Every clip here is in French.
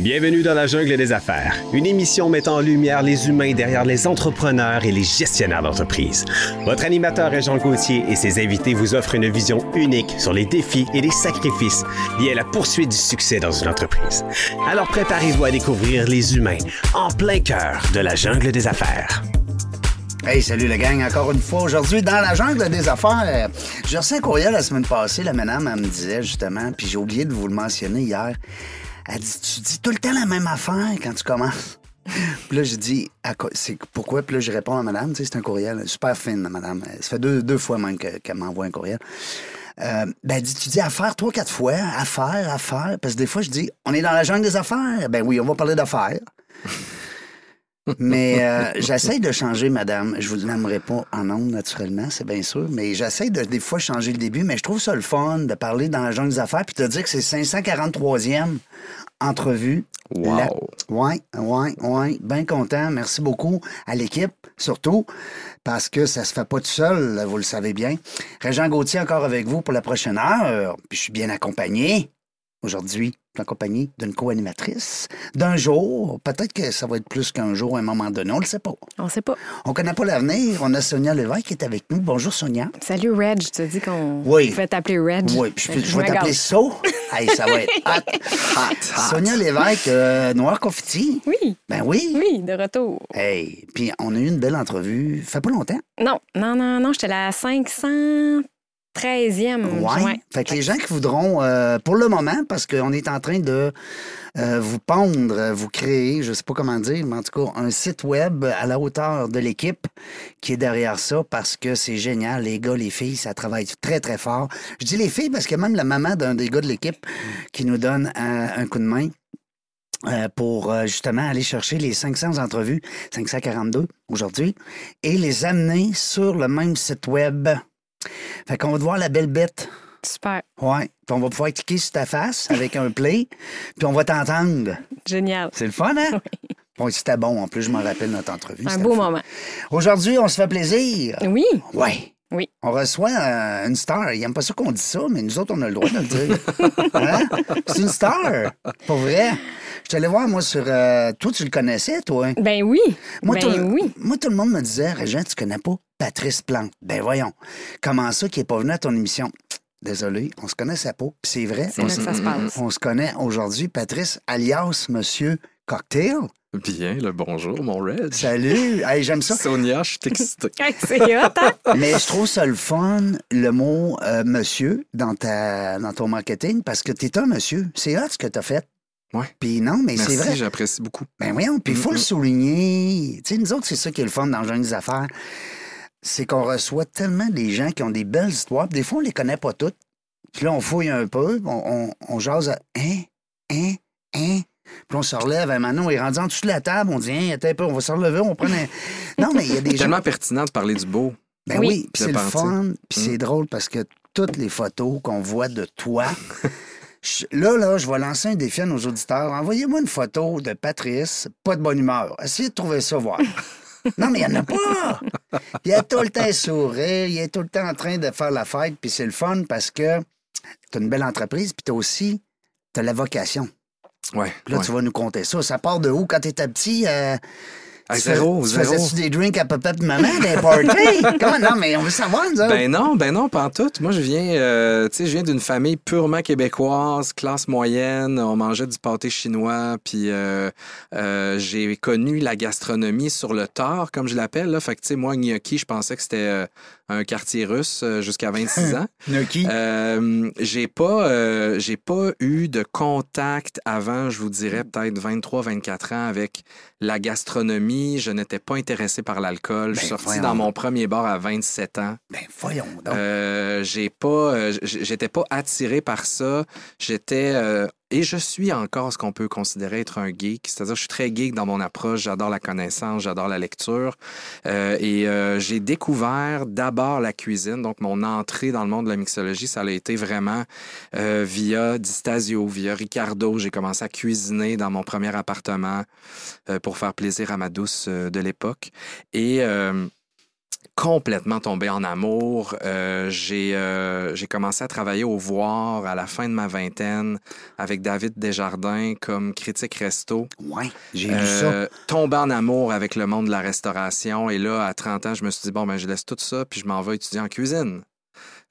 Bienvenue dans la jungle des affaires, une émission mettant en lumière les humains derrière les entrepreneurs et les gestionnaires d'entreprise. Votre animateur est Jean Gauthier et ses invités vous offrent une vision unique sur les défis et les sacrifices liés à la poursuite du succès dans une entreprise. Alors préparez-vous à découvrir les humains en plein cœur de la jungle des affaires. Hey, salut la gang, encore une fois. Aujourd'hui, dans la jungle des affaires, j'ai reçu un courriel la semaine passée. La madame, elle me disait justement, puis j'ai oublié de vous le mentionner hier. Elle dit Tu dis tout le temps la même affaire quand tu commences. puis là, je dis C'est pourquoi? Puis là, je réponds à madame, tu sais, c'est un courriel super fine, madame. Ça fait deux, deux fois même qu'elle m'envoie un courriel. Euh, ben, elle dit, tu dis affaire trois, quatre fois, affaire, affaire. Parce que des fois, je dis, on est dans la jungle des affaires. Ben oui, on va parler d'affaires. Mais euh, j'essaie de changer, madame. Je vous l'aimerais pas en nombre, naturellement, c'est bien sûr. Mais j'essaie de, des fois, changer le début. Mais je trouve ça le fun de parler dans la jungle des affaires puis te dire que c'est 543e entrevue. Wow. Oui, oui, oui. Bien content. Merci beaucoup à l'équipe, surtout, parce que ça se fait pas tout seul, vous le savez bien. Régent Gauthier encore avec vous pour la prochaine heure. Puis je suis bien accompagné aujourd'hui en compagnie d'une co-animatrice, d'un jour. Peut-être que ça va être plus qu'un jour à un moment donné. On ne le sait pas. On ne sait pas. On connaît pas l'avenir. On a Sonia Lévesque qui est avec nous. Bonjour, Sonia. Salut, Reg. Tu te dis qu'on oui. fait t'appeler Reg. Oui, je, je, je vais t'appeler So. hey, ça va être hot. hot, Sonia Lévesque, euh, Noir Confetti. Oui. Ben oui. Oui, de retour. Hey, puis on a eu une belle entrevue. Fait pas longtemps. Non, non, non, non. J'étais là 500 13e. Oui. Fait que les gens qui voudront, euh, pour le moment, parce qu'on est en train de euh, vous pondre, vous créer, je sais pas comment dire, mais en tout cas, un site web à la hauteur de l'équipe qui est derrière ça parce que c'est génial. Les gars, les filles, ça travaille très, très fort. Je dis les filles parce que même la maman d'un des gars de l'équipe qui nous donne un, coup de main. Euh, pour justement aller chercher les 500 entrevues, 542 aujourd'hui, et les amener sur le même site web fait qu'on va te voir la belle bête. Super. Ouais. Puis on va pouvoir cliquer sur ta face avec un play, puis on va t'entendre. Génial. C'est le fun, hein? Oui. Bon, c'était bon. En plus, je m'en rappelle notre entrevue. Un beau moment. Aujourd'hui, on se fait plaisir. Oui. Oui. Oui. On reçoit euh, une star. Il n'aime pas ça qu'on dit ça, mais nous autres, on a le droit de le dire. Hein? C'est une star. Pour vrai. Je t'allais voir, moi, sur. Euh, toi, tu le connaissais, toi? Ben oui. Moi, ben tout, oui. Moi, tout le monde me disait, Régent, tu connais pas Patrice Plante. Ben voyons. Comment ça qui n'est pas venu à ton émission? Désolé, on se connaissait pas. Puis c'est vrai. C'est là que ça se passe. On se connaît aujourd'hui, Patrice, alias Monsieur Cocktail. Bien, le bonjour, mon Red. Salut! Hey, j'aime ça. Sonia, je suis excité. c'est hot, hein? Mais je trouve ça le fun, le mot euh, monsieur dans, ta, dans ton marketing, parce que tu es un monsieur. C'est hot ce que tu as fait. Oui. Puis non, mais c'est vrai. j'apprécie beaucoup. Ben voyons, puis il faut le souligner. Tu sais, nous autres, c'est ça qui est le fun dans Jeunes des affaires. C'est qu'on reçoit tellement des gens qui ont des belles histoires. Des fois, on les connaît pas toutes. Puis là, on fouille un peu, on, on, on jase à hein, hein, hein. Puis on se relève, maintenant, on est rendu en dessous de la table, on dit, hein, attends un peu, on va se relever, on prend un... Non, mais il y a des gens... tellement pertinent de parler du beau. Ben oui, oui puis c'est le fun, puis c'est drôle parce que toutes les photos qu'on voit de toi... Là, là, je vais lancer un défi à nos auditeurs. Envoyez-moi une photo de Patrice, pas de bonne humeur. Essayez de trouver ça, voir. Non, mais il n'y en a pas. Il est tout le temps sourire, il est tout le temps en train de faire la fête, puis c'est le fun parce que tu as une belle entreprise, puis tu aussi as la vocation. Ouais. Puis là, ouais. tu vas nous compter ça. Ça part de où? Quand tu étais petit? Euh, zéro, tu zéro. faisais-tu des drinks à papa et maman, des parties? Comment? Non, mais on veut savoir, nous autres. Ben non, ben non, pas en tout. Moi, je viens, euh, je viens d'une famille purement québécoise, classe moyenne. On mangeait du pâté chinois, puis euh, euh, j'ai connu la gastronomie sur le tard, comme je l'appelle. Fait que, tu sais, moi, gnocchi, je pensais que c'était un quartier russe euh, jusqu'à 26 ans. Euh, j'ai pas, j'ai pas eu de contact avant, je vous dirais, peut-être 23-24 ans avec la gastronomie. Je n'étais pas intéressé par l'alcool. je suis Ben, sorti voyons dans mon premier bar à 27 ans. Ben, voyons donc. Euh, j'ai pas, euh, j'étais pas attiré par ça. J'étais euh, et je suis encore ce qu'on peut considérer être un geek, c'est-à-dire je suis très geek dans mon approche. J'adore la connaissance, j'adore la lecture Euh, et euh, j'ai découvert d'abord la cuisine. Donc mon entrée dans le monde de la mixologie, ça a été vraiment euh, via Distasio, via Ricardo. J'ai commencé à cuisiner dans mon premier appartement euh, pour faire plaisir à ma douce de l'époque complètement tombé en amour. Euh, j'ai euh, j'ai commencé à travailler au Voir à la fin de ma vingtaine avec David Desjardins comme critique resto. Ouais, j'ai Euh, ça. tombé en amour avec le monde de la restauration. Et là, à 30 ans, je me suis dit, bon, ben, je laisse tout ça, puis je m'en vais étudier en cuisine.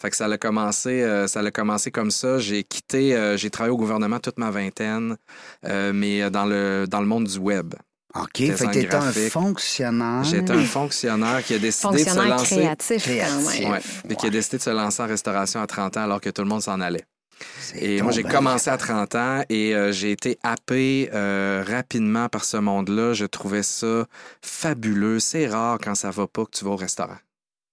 Fait que ça a commencé, euh, ça a commencé comme ça. J'ai quitté, euh, j'ai travaillé au gouvernement toute ma vingtaine, euh, mais dans le, dans le monde du web. OK, fait que un fonctionnaire. J'étais un fonctionnaire qui a décidé de se lancer. créatif, Créatif. même. Ouais, et qui a décidé de se lancer en restauration à 30 ans alors que tout le monde s'en allait. Et moi, j'ai commencé à 30 ans et euh, j'ai été happé euh, rapidement par ce monde-là. Je trouvais ça fabuleux. C'est rare quand ça va pas que tu vas au restaurant.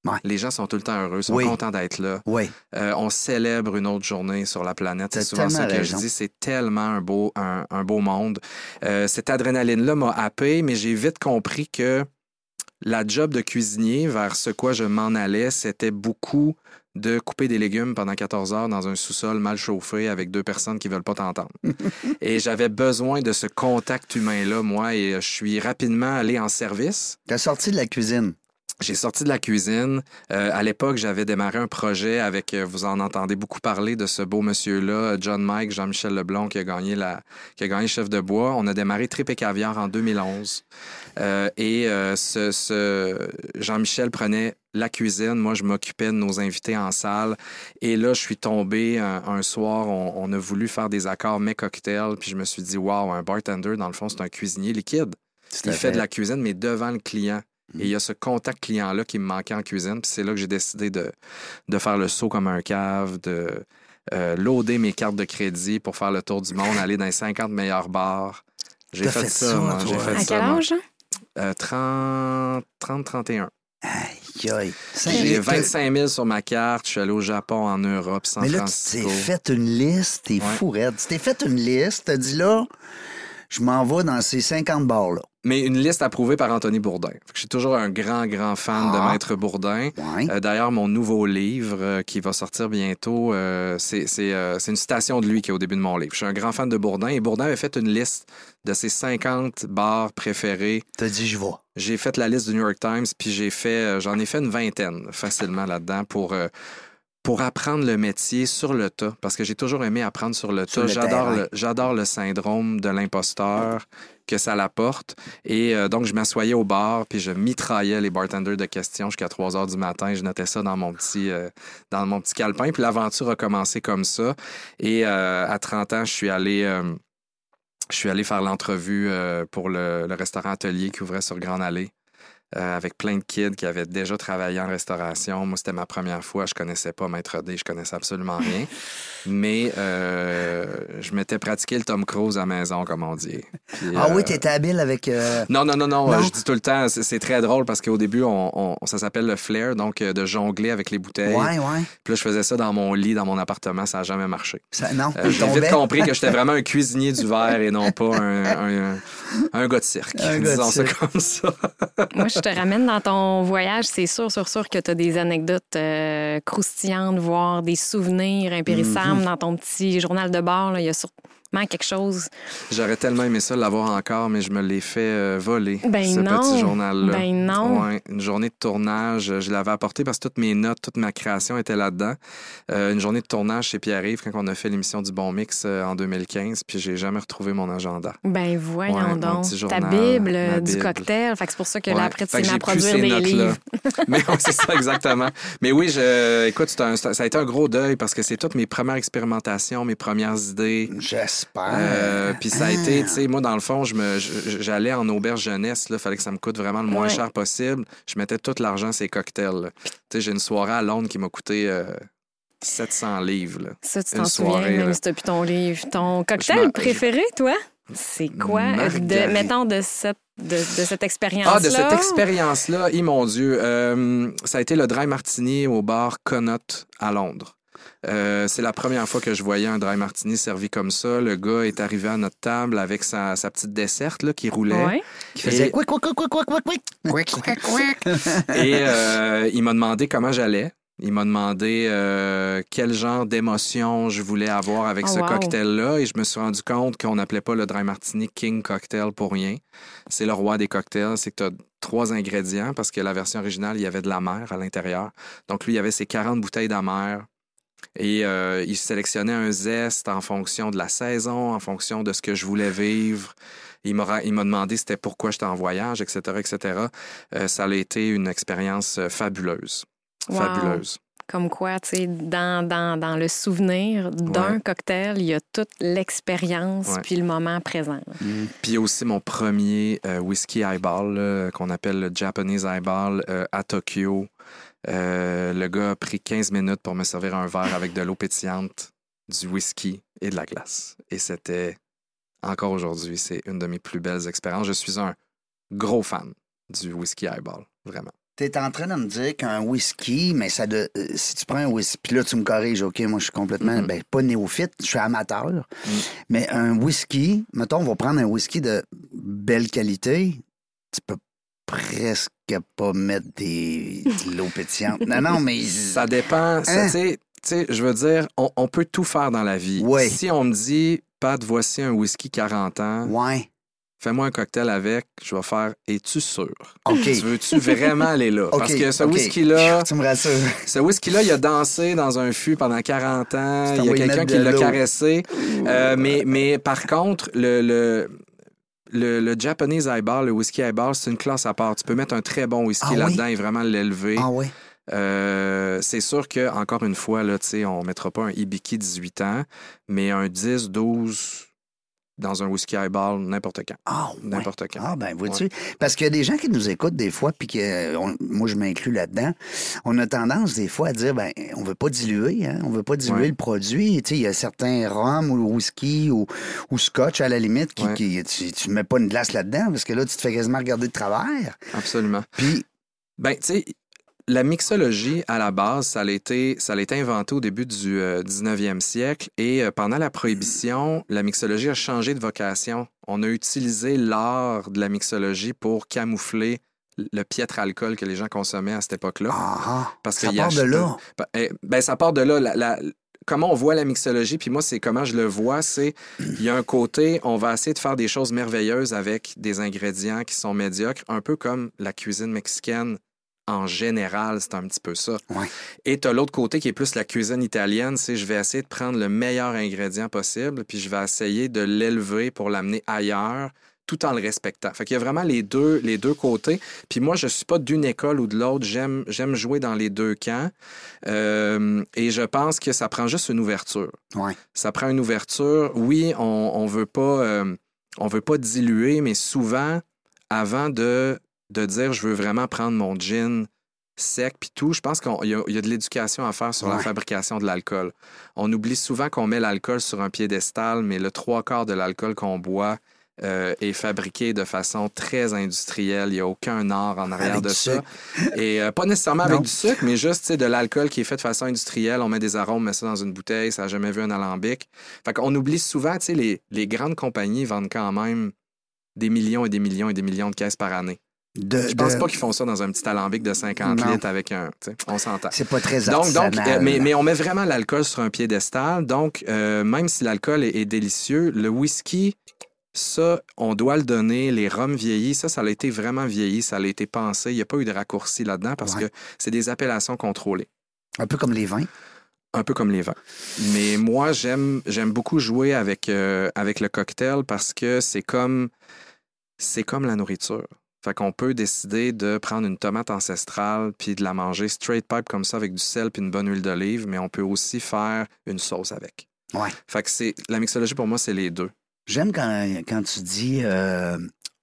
Ouais. Les gens sont tout le temps heureux, sont Oui. contents d'être là. Oui, Euh, on célèbre une autre journée sur la planète. C'est souvent ça que raison. je dis. C'est tellement un beau, un, un beau monde. Euh, cette adrénaline-là m'a happé, mais j'ai vite compris que la job de cuisinier, vers ce quoi je m'en allais, c'était beaucoup de couper des légumes pendant 14 heures dans un sous-sol mal chauffé avec deux personnes qui veulent pas t'entendre. et j'avais besoin de ce contact humain-là, moi, et je suis rapidement allé en service. t'as sorti de la cuisine. J'ai sorti de la cuisine. Euh, à l'époque, j'avais démarré un projet avec, euh, vous en entendez beaucoup parler de ce beau monsieur-là, John Mike, Jean-Michel Leblond, qui a gagné la, qui a gagné Chef de bois. On a démarré Trip et Caviar en 2011. Euh, et euh, ce, ce Jean-Michel prenait la cuisine. Moi, je m'occupais de nos invités en salle. Et là, je suis tombé un, un soir, on, on a voulu faire des accords mais cocktails. Puis je me suis dit, waouh, un bartender, dans le fond, c'est un cuisinier liquide. Il fait de la cuisine, mais devant le client. Et il y a ce contact client-là qui me manquait en cuisine. Puis c'est là que j'ai décidé de, de faire le saut comme un cave, de euh, loader mes cartes de crédit pour faire le tour du monde, aller dans les 50 meilleurs bars. J'ai fait, fait ça, ça, moi. J'ai fait À ça, quel âge? hein? Euh, 30, 30, 31. Aïe, aïe. J'ai T'as- 25 000 sur ma carte. Je suis allé au Japon, en Europe, San Mais là, tu Francisco. t'es fait une liste, t'es Ouais. fou raide. Tu t'es fait une liste, t'as dit là, je m'en vais dans ces 50 bars-là. Mais une liste approuvée par Anthony Bourdin. Je suis toujours un grand, grand fan Ah. de Maître Bourdin. Ouais. Euh, D'ailleurs, mon nouveau livre euh, qui va sortir bientôt, euh, c'est une citation de lui qui est au début de mon livre. Je suis un grand fan de Bourdin et Bourdin avait fait une liste de ses 50 bars préférés. T'as dit, je vais. J'ai fait la liste du New York Times, puis j'ai fait, j'en ai fait une vingtaine facilement là-dedans pour, pour apprendre le métier sur le tas, parce que j'ai toujours aimé apprendre sur le Sur tas. J'adore le, j'adore le syndrome de l'imposteur que ça l'apporte. Et euh, donc, je m'assoyais au bar, puis je mitraillais les bartenders de questions jusqu'à 3 heures du matin. Je notais ça dans mon petit, euh, dans mon petit calepin. Puis l'aventure a commencé comme ça. Et euh, à 30 ans, je suis allé... je suis allé faire l'entrevue pour le, le restaurant Atelier qui ouvrait sur Grande Allée. Euh, avec plein de kids qui avaient déjà travaillé en restauration. Moi, c'était ma première fois. Je connaissais pas Maître D, je connaissais absolument rien. Mais euh, je m'étais pratiqué le Tom Cruise à la maison, comme on dit. Puis, Ah euh, oui, t'étais habile avec. euh, non, non, non, non, Non? Je dis tout le temps, c'est très drôle parce qu'au début, on, on- ça s'appelle le flair, donc de jongler avec les bouteilles. Ouais, ouais. Puis là, je faisais ça dans mon lit, dans mon appartement. Ça n'a jamais marché. Ça- non, Euh, J'ai vite compris que j'étais vraiment un cuisinier du verre et non pas un, un, un gars de cirque. Un gars de Disons ça comme ça. Moi, je te ramène dans ton voyage. C'est sûr, sûr, sûr que tu as des anecdotes euh, croustillantes, voire des souvenirs impérissables Mhm. dans ton petit journal de bord. là. Il y a quelque chose. J'aurais tellement aimé ça l'avoir encore, mais je me l'ai fait euh, voler, Ben ce non. petit journal-là. Ben non. Ouais, une journée de tournage, euh, je l'avais apporté parce que toutes mes notes, toute ma création était là-dedans. Euh, une journée de tournage chez Pierre-Yves quand on a fait l'émission du Bon Mix euh, en 2015, puis j'ai jamais retrouvé mon agenda. Ben voyons Ouais, mon donc. petit Ta Bible ma du Bible. cocktail. Fait que c'est pour ça que Ouais. là, après, tu t'es mis à produire des livres. Mais ouais, c'est ça, exactement. Mais oui, je, écoute, un- ça a été un gros deuil parce que c'est toutes mes premières expérimentations, mes premières idées. J'espère. Euh, puis ça a Ah. été, tu sais, moi, dans le fond, j'allais en auberge jeunesse, il fallait que ça me coûte vraiment le moins Ouais. cher possible. Je mettais tout l'argent ces cocktails. Tu sais, j'ai une soirée à Londres qui m'a coûté euh, 700 livres. là. Ça, tu t'en souviens, même si t'as plus ton livre. Ton cocktail préféré, toi? C'est quoi? De, mettons, de cette, de, de cette expérience-là. Ah, de cette expérience-là, et mon Dieu, euh, ça a été le dry martini au bar Connaught à Londres. Euh, c'est la première fois que je voyais un dry martini servi comme ça. Le gars est arrivé à notre table avec sa, sa petite desserte là, qui roulait. Ouais. Qui faisait quoi, quoi, quoi, quoi, quoi, quoi. Et euh, il m'a demandé comment j'allais. Il m'a demandé euh, quel genre d'émotion je voulais avoir avec Oh, ce wow. cocktail-là. Et je me suis rendu compte qu'on n'appelait pas le dry martini King Cocktail pour rien. C'est le roi des cocktails. C'est que tu as trois ingrédients parce que la version originale, il y avait de la mer à l'intérieur. Donc, lui, il y avait ses 40 bouteilles d'amère. Et euh, il sélectionnait un zeste en fonction de la saison, en fonction de ce que je voulais vivre. Il m'a il m'a demandé c'était pourquoi j'étais en voyage, etc., etc. Euh, ça a été une expérience euh, fabuleuse. Wow. Fabuleuse. Comme quoi, tu sais, dans, dans, dans le souvenir d'un Ouais. cocktail, il y a toute l'expérience Ouais. puis le moment présent. Puis il y a aussi mon premier euh, whisky highball là, qu'on appelle le Japanese highball euh, à Tokyo. Euh, le gars a pris 15 minutes pour me servir un verre avec de l'eau pétillante, du whisky et de la glace. Et c'était, encore aujourd'hui, c'est une de mes plus belles expériences. Je suis un gros fan du whisky highball, vraiment. Tu es en train de me dire qu'un whisky, mais ça de, euh, si tu prends un whisky, puis là tu me corriges, OK, moi je suis complètement, Mhm. ben, pas néophyte, je suis amateur, Mm. mais un whisky, mettons, on va prendre un whisky de belle qualité, tu peux presque pas mettre des, de l'eau pétillante. Non, non, mais... Ça dépend. Hein? tu sais- je veux dire, on, on peut tout faire dans la vie. Ouais. Si on me dit, Pat, voici un whisky 40 ans, Ouais, fais-moi un cocktail avec, je vais faire, es-tu sûr? OK. Tu veux-tu vraiment aller là? Parce que ce whisky-là, Tu me rassures. ce whisky-là, il a dansé dans un fût pendant 40 ans. Il y a quelqu'un qui l'a caressé. Euh, mais, mais par contre, le, le, le, le Japanese highball, le whisky highball, c'est une classe à part. Tu peux mettre un très bon whisky Ah oui? là-dedans et vraiment l'élever. Ah oui? Euh, c'est sûr que, encore une fois, là, tu sais, on ne mettra pas un Ibiki 18 ans, mais un 10, 12 dans un whisky highball, n'importe quand. Ah ouais. N'importe quand. Ah, ben, vois-tu? Parce qu'il y a des gens qui nous écoutent des fois, puis que euh, on- moi, je m'inclus là-dedans. On a tendance, des fois, à dire, ben, on veut pas diluer, hein? On veut pas diluer Ouais. le produit. Tu sais, il y a certains rhums ou whisky ou, ou scotch, à la limite, qui- tu, tu mets pas une glace là-dedans, parce que là, tu te fais quasiment regarder de travers. Absolument. Puis, Ben, tu sais, la mixologie, à la base, ça a été, ça a été inventé au début du euh, 19e siècle et euh, pendant la Prohibition, la mixologie a changé de vocation. On a utilisé l'art de la mixologie pour camoufler le piètre alcool que les gens consommaient à cette époque-là. ah, ah, Parce ça part de là. Ben, eh, ben, ça part de là. La- la- comment on voit la mixologie, puis moi, c'est comment je le vois, c'est il y a un côté, on va essayer de faire des choses merveilleuses avec des ingrédients qui sont médiocres, un peu comme la cuisine mexicaine en général, c'est un petit peu ça. Ouais. Et tu as l'autre côté qui est plus la cuisine italienne, c'est je vais essayer de prendre le meilleur ingrédient possible, puis je vais essayer de l'élever pour l'amener ailleurs tout en le respectant. Fait qu'il y a vraiment les deux, les deux côtés. Puis moi, je suis pas d'une école ou de l'autre. J'aime, j'aime jouer dans les deux camps. Euh, et je pense que ça prend juste une ouverture. Ouais. Ça prend une ouverture. Oui, on, on veut pas, euh, on veut pas diluer, mais souvent, avant de, de dire je veux vraiment prendre mon gin sec puis tout, je pense qu'il y, a- il y a de l'éducation à faire sur la fabrication de l'alcool. On oublie souvent qu'on met l'alcool sur un piédestal, mais le trois quarts de l'alcool qu'on boit euh, est fabriqué de façon très industrielle. Il n'y a aucun art en arrière Avec de ça. sucre. Et euh, pas nécessairement avec du sucre, mais juste de l'alcool qui est fait de façon industrielle. On met des arômes, on met ça dans une bouteille, ça n'a jamais vu un alambic. Fait qu'on oublie souvent, tu sais, les, les grandes compagnies vendent quand même des millions et des millions et des millions de caisses par année. De, Je pense de- pas qu'ils font ça dans un petit alambic de 50 Non. litres avec un. On s'entend. C'est pas très Donc, donc euh, mais, mais on met vraiment l'alcool sur un piédestal. Donc, euh, même si l'alcool est, est délicieux, le whisky, ça, on doit le donner. Les rhums vieillis, ça, ça a été vraiment vieilli, ça a été pensé. Il n'y a pas eu de raccourci là-dedans parce Ouais. que c'est des appellations contrôlées. Un peu comme les vins. Un peu comme les vins. Mais moi, j'aime, j'aime beaucoup jouer avec, euh, avec le cocktail parce que c'est comme, c'est comme la nourriture. Fait qu'on peut décider de prendre une tomate ancestrale puis de la manger straight pipe comme ça avec du sel puis une bonne huile d'olive, mais on peut aussi faire une sauce avec. Ouais. Fait que c'est, la mixologie pour moi, c'est les deux. J'aime quand, quand tu dis euh,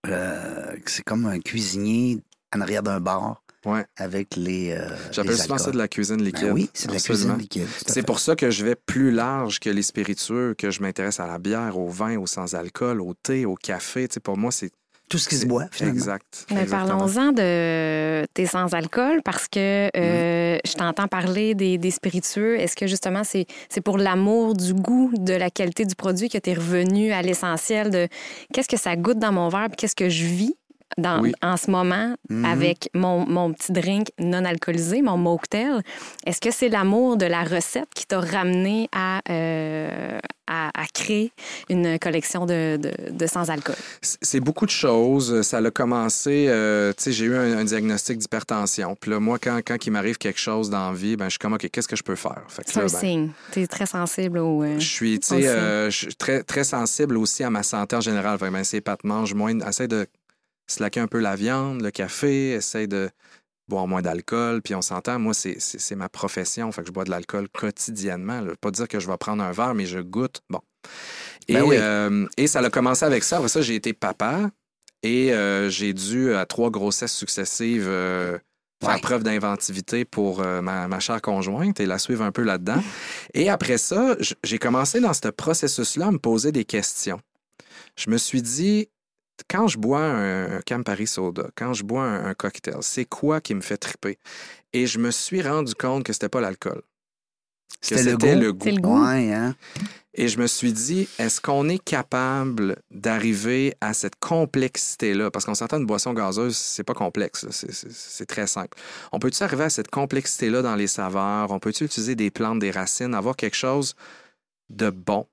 euh, que c'est comme un cuisinier en arrière d'un bar Ouais. avec les. euh, J'appelle souvent ça de la cuisine liquide. Ben oui, c'est de la cuisine liquide. C'est pour ça que je vais plus large que les spiritueux, que je m'intéresse à la bière, au vin, au sans-alcool, au thé, au café. Tu sais, pour moi, c'est Tout ce qui se boit, finalement. Exact. Mais parlons-en de tes sans-alcool parce que euh, je t'entends parler des, des spiritueux. Est-ce que justement c'est c'est pour l'amour du goût, de la qualité du produit que tu es revenu à l'essentiel de qu'est-ce que ça goûte dans mon verre puis qu'est-ce que je vis? Dans, Oui. en ce moment Mhm. avec mon, mon petit drink non alcoolisé, mon mocktail? Est-ce que c'est l'amour de la recette qui t'a ramené à, euh, à, à créer une collection de, de, de sans-alcool? C'est beaucoup de choses. Ça a commencé, euh, tu sais, j'ai eu un, un diagnostic d'hypertension. Puis là, moi, quand, quand il m'arrive quelque chose dans la vie, ben, je suis comme, OK, qu'est-ce que je peux faire? C'est un ben, signe. Tu es très sensible au. euh, Je suis, tu sais, très, très sensible aussi à ma santé en général. Fait ben, c'est pas de mange moins, essaie de slacker un peu la viande, le café, essaie de boire moins d'alcool. Puis on s'entend, moi, c'est, ma profession. Fait que je bois de l'alcool quotidiennement. là. Pas dire que je vais prendre un verre, mais je goûte. Bon. Et, Ben oui. euh, et ça a commencé avec ça. Après ça, j'ai été papa et euh, j'ai dû, à trois grossesses successives, euh, faire Ouais. preuve d'inventivité pour euh, ma, ma chère conjointe et la suivre un peu là-dedans. Et après ça, j'ai commencé dans ce processus-là à me poser des questions. Je me suis dit, quand je bois un, un Campari Soda, quand je bois un, un cocktail, c'est quoi qui me fait triper? Et je me suis rendu compte que c'était pas l'alcool. Que C'était le goût. le goût. C'est le goût. Ouais, hein? Et je me suis dit, est-ce qu'on est capable d'arriver à cette complexité-là? Parce qu'on s'entend une boisson gazeuse, c'est pas complexe, c'est très simple. On peut-tu arriver à cette complexité-là dans les saveurs? On peut-tu utiliser des plantes, des racines, avoir quelque chose de bon,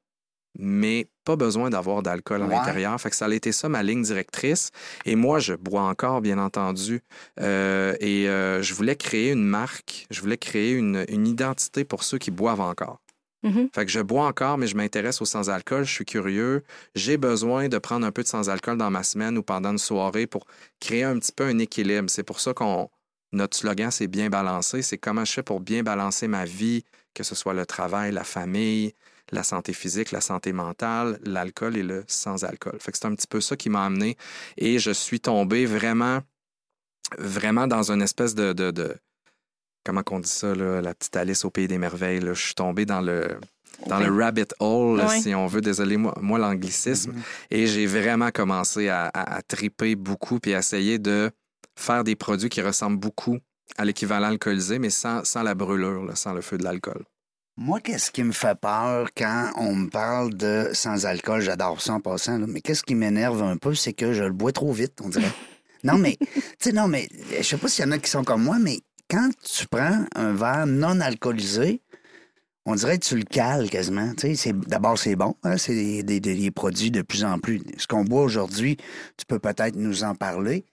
mais pas besoin d'avoir d'alcool à Ouais. l'intérieur? Fait que ça a été ça ma ligne directrice. Et moi, je bois encore, bien entendu. Euh, et euh, je voulais créer une marque, je voulais créer une, une identité pour ceux qui boivent encore. Mhm. Fait que je bois encore, mais je m'intéresse au sans-alcool, je suis curieux. J'ai besoin de prendre un peu de sans-alcool dans ma semaine ou pendant une soirée pour créer un petit peu un équilibre. C'est pour ça qu'on notre slogan, c'est bien balancé. C'est comment je fais pour bien balancer ma vie, que ce soit le travail, la famille, la santé physique, la santé mentale, l'alcool et le sans-alcool. Fait que c'est un petit peu ça qui m'a amené. Et je suis tombé vraiment, vraiment dans une espèce de, de, de- comment qu'on dit ça, là, la petite Alice au pays des merveilles. là. Je suis tombé dans le, dans le rabbit hole, si on veut. Désolé, moi, moi l'anglicisme. Et j'ai vraiment commencé à, à, à triper beaucoup puis à essayer de faire des produits qui ressemblent beaucoup à l'équivalent alcoolisé, mais sans, sans la brûlure, là, sans le feu de l'alcool. Moi, qu'est-ce qui me fait peur quand on me parle de sans-alcool? J'adore ça en passant, là, mais qu'est-ce qui m'énerve un peu, c'est que je le bois trop vite, on dirait. non, mais, tu sais, non, mais, je sais pas s'il y en a qui sont comme moi, mais quand tu prends un verre non alcoolisé, on dirait que tu le cales quasiment. Tu sais, c'est- d'abord, c'est bon. hein, c'est des, des- des- des produits de plus en plus. Ce qu'on boit aujourd'hui, tu peux peut-être nous en parler.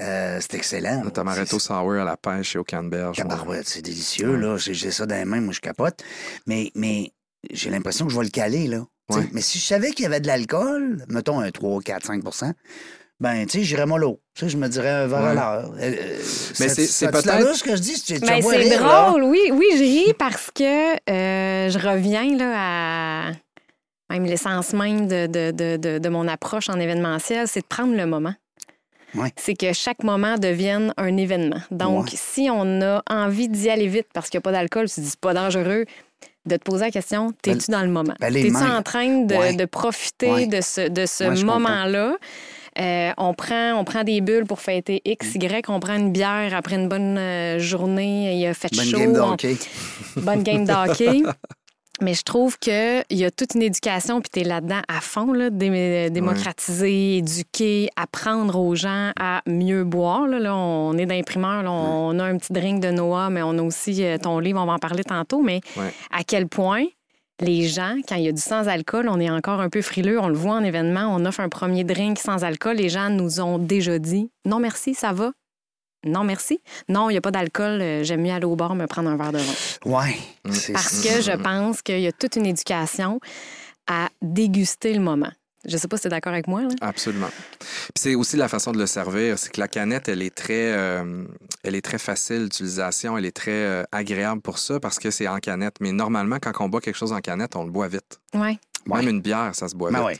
Euh, c'est excellent. Le Tamaretto Sour à la pêche et au canneberge. ouais. C'est délicieux, là. J'ai ça dans les mains, moi, je capote. Mais, mais j'ai l'impression que je vais le caler, là. Ouais. Mais si je savais qu'il y avait de l'alcool, mettons un 3, 4, 5 ben, tu sais, j'irais mollo. Tu sais, je me dirais un verre à l'heure. Euh, euh, Mais ça- c'est- peut-être- ce que je dis? Tu, tu Ben, vois c'est là? drôle, oui, oui, je ris parce que euh, je reviens là, à même l'essence même de, de, de, de, de mon approche en événementiel, c'est de prendre le moment. Ouais. C'est que chaque moment devienne un événement. Donc, Ouais. si on a envie d'y aller vite parce qu'il n'y a pas d'alcool, tu te dis c'est pas dangereux, de te poser la question, t'es-tu dans le moment? ben, T'es-tu en train de, Ouais. de profiter Ouais. de ce, de ce Ouais, moment-là? Euh, on, prend, on prend des bulles pour fêter X, Mm. Y, on prend une bière après une bonne euh, journée, il a fait Bonne chaud. game de on- hockey. bonne game de hockey. Mais je trouve qu'il y a toute une éducation, puis tu es là-dedans à fond, là, dé- démocratiser, éduquer, apprendre aux gens à mieux boire. Là, Là, on est d'imprimeur, on a un petit drink de Noah, mais on a aussi euh, ton livre, on va en parler tantôt, mais à quel point les gens, quand il y a du sans-alcool, on est encore un peu frileux, on le voit en événement, on offre un premier drink sans alcool, les gens nous ont déjà dit « Non, merci, ça va. » Non, merci. Non, il n'y a pas d'alcool, euh, j'aime mieux aller au bar me prendre un verre de vin. Ouais. Mm. Parce que je pense qu'il y a toute une éducation à déguster le moment. Je ne sais pas si tu es d'accord avec moi. Là. Absolument. Puis c'est aussi la façon de le servir. C'est que la canette, elle est très, euh, elle est très facile d'utilisation. Elle est très euh, agréable pour ça parce que c'est en canette. Mais normalement, quand on boit quelque chose en canette, on le boit vite. Ouais. Même une bière, ça se boit Ben vite. ouais.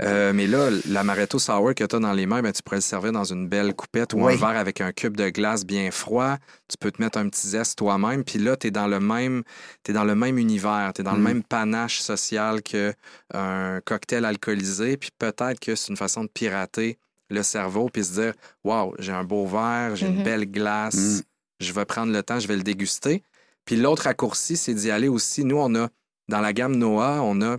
Euh, mais là, l'amaretto sour que tu as dans les mains, ben, tu pourrais le servir dans une belle coupette ou Oui. un verre avec un cube de glace bien froid. Tu peux te mettre un petit zeste toi-même. Puis là, tu es dans le même, t'es dans le même univers, tu es dans le Mm. même panache social qu'un cocktail alcoolisé. Puis peut-être que c'est une façon de pirater le cerveau puis se dire Waouh, j'ai un beau verre, j'ai une belle glace, Mm. je vais prendre le temps, je vais le déguster. Puis l'autre raccourci, c'est d'y aller aussi. Nous, on a, dans la gamme Noah, on a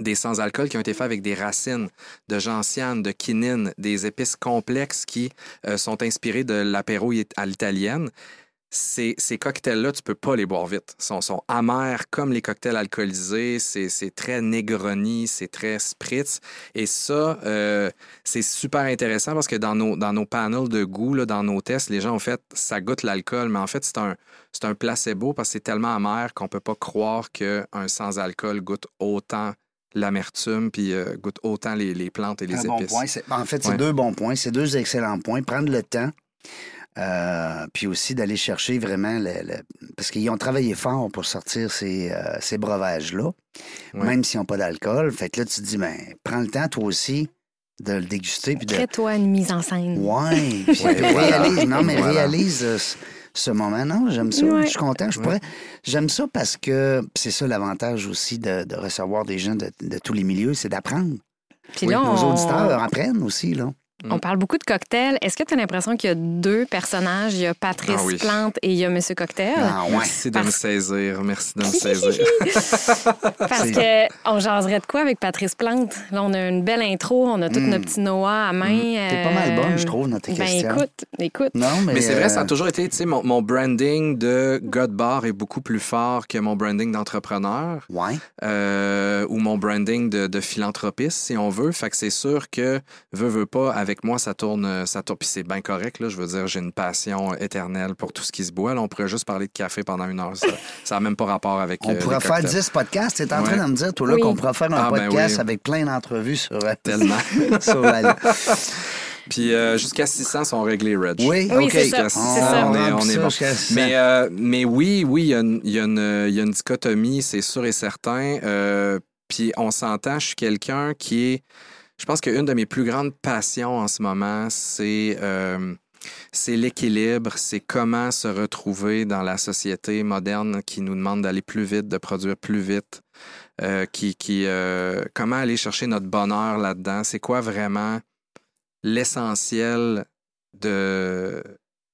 des sans-alcool qui ont été faits avec des racines de gentiane, de quinine, des épices complexes qui euh, sont inspirées de l'apéro à l'italienne. ces, cocktails-là, tu peux pas les boire vite. Ils sont, amers comme les cocktails alcoolisés. C'est très Negroni, c'est très spritz. Et ça, euh, c'est super intéressant parce que dans nos, dans nos panels de goût, là, dans nos tests, les gens ont fait ça goûte l'alcool, mais en fait, c'est un, un placebo parce que c'est tellement amer qu'on peut pas croire qu'un sans-alcool goûte autant l'amertume puis euh, goûte autant les, les plantes et les Un épices. bon point. C'est- En fait, c'est Ouais. deux bons points. C'est deux excellents points. Prendre le temps. euh, puis aussi d'aller chercher vraiment le, le- parce qu'ils ont travaillé fort pour sortir ces, euh, ces breuvages-là, Ouais. même s'ils n'ont pas d'alcool. Fait que là, tu te dis, ben, prends le temps, toi aussi, de le déguster. Puis de... Crée-toi une mise en scène. Ouais, puis Ouais, voilà. réalise, non, mais Voilà. réalise euh, ce, moment. Non, j'aime ça. Ouais. Je suis content. Je Ouais. pourrais. J'aime ça parce que c'est ça l'avantage aussi de, de recevoir des gens de, de tous les milieux, c'est d'apprendre. Puis Oui, là, Nos on, auditeurs apprennent aussi, là. On parle beaucoup de cocktails. Est-ce que tu as l'impression qu'il y a deux personnages? Il y a Patrice Ah oui. Plante et il y a Monsieur Cocktail? Ah, ouais. Merci de me Parce- saisir. Merci de me saisir. Parce que on jaserait de quoi avec Patrice Plante? Là, on a une belle intro, on a tout Mm. notre petit Noah à main. T'es pas mal bonne, je trouve, dans tes ben, questions. écoute, écoute. Non, mais. Mais c'est vrai, ça a euh, toujours été, tu sais, mon, mon branding de de bar est beaucoup plus fort que mon branding d'entrepreneur Ouais. euh, ou mon branding de, de philanthropiste, si on veut. Fait que c'est sûr que, veut, veut pas, avec moi, ça tourne, ça tourne. Puis c'est bien correct, là. Je veux dire, j'ai une passion éternelle pour tout ce qui se boit. Là, on pourrait juste parler de café pendant une heure. Ça n'a même pas rapport avec. On euh, pourrait faire cocktails. 10 podcasts. T'es en Ouais. train de me dire, toi, là, Oui. qu'on pourrait faire un Ah, ben podcast oui. avec plein d'entrevues sur, euh, Tellement. sur la- Puis euh, jusqu'à 600 sont réglés, Reg. Oui, Oui, OK. c'est ça, Jusqu'à c'est 600, ça. on est, on est bon. jusqu'à 600. Mais, euh, mais oui, oui, il y, a une- il y a une- il y a une dichotomie, c'est sûr et certain. Euh, puis on s'entend, je suis quelqu'un qui est. Je pense qu'une de mes plus grandes passions en ce moment, c'est. euh, c'est l'équilibre, c'est comment se retrouver dans la société moderne qui nous demande d'aller plus vite, de produire plus vite, euh, qui, qui, euh, comment aller chercher notre bonheur là-dedans. C'est quoi vraiment l'essentiel de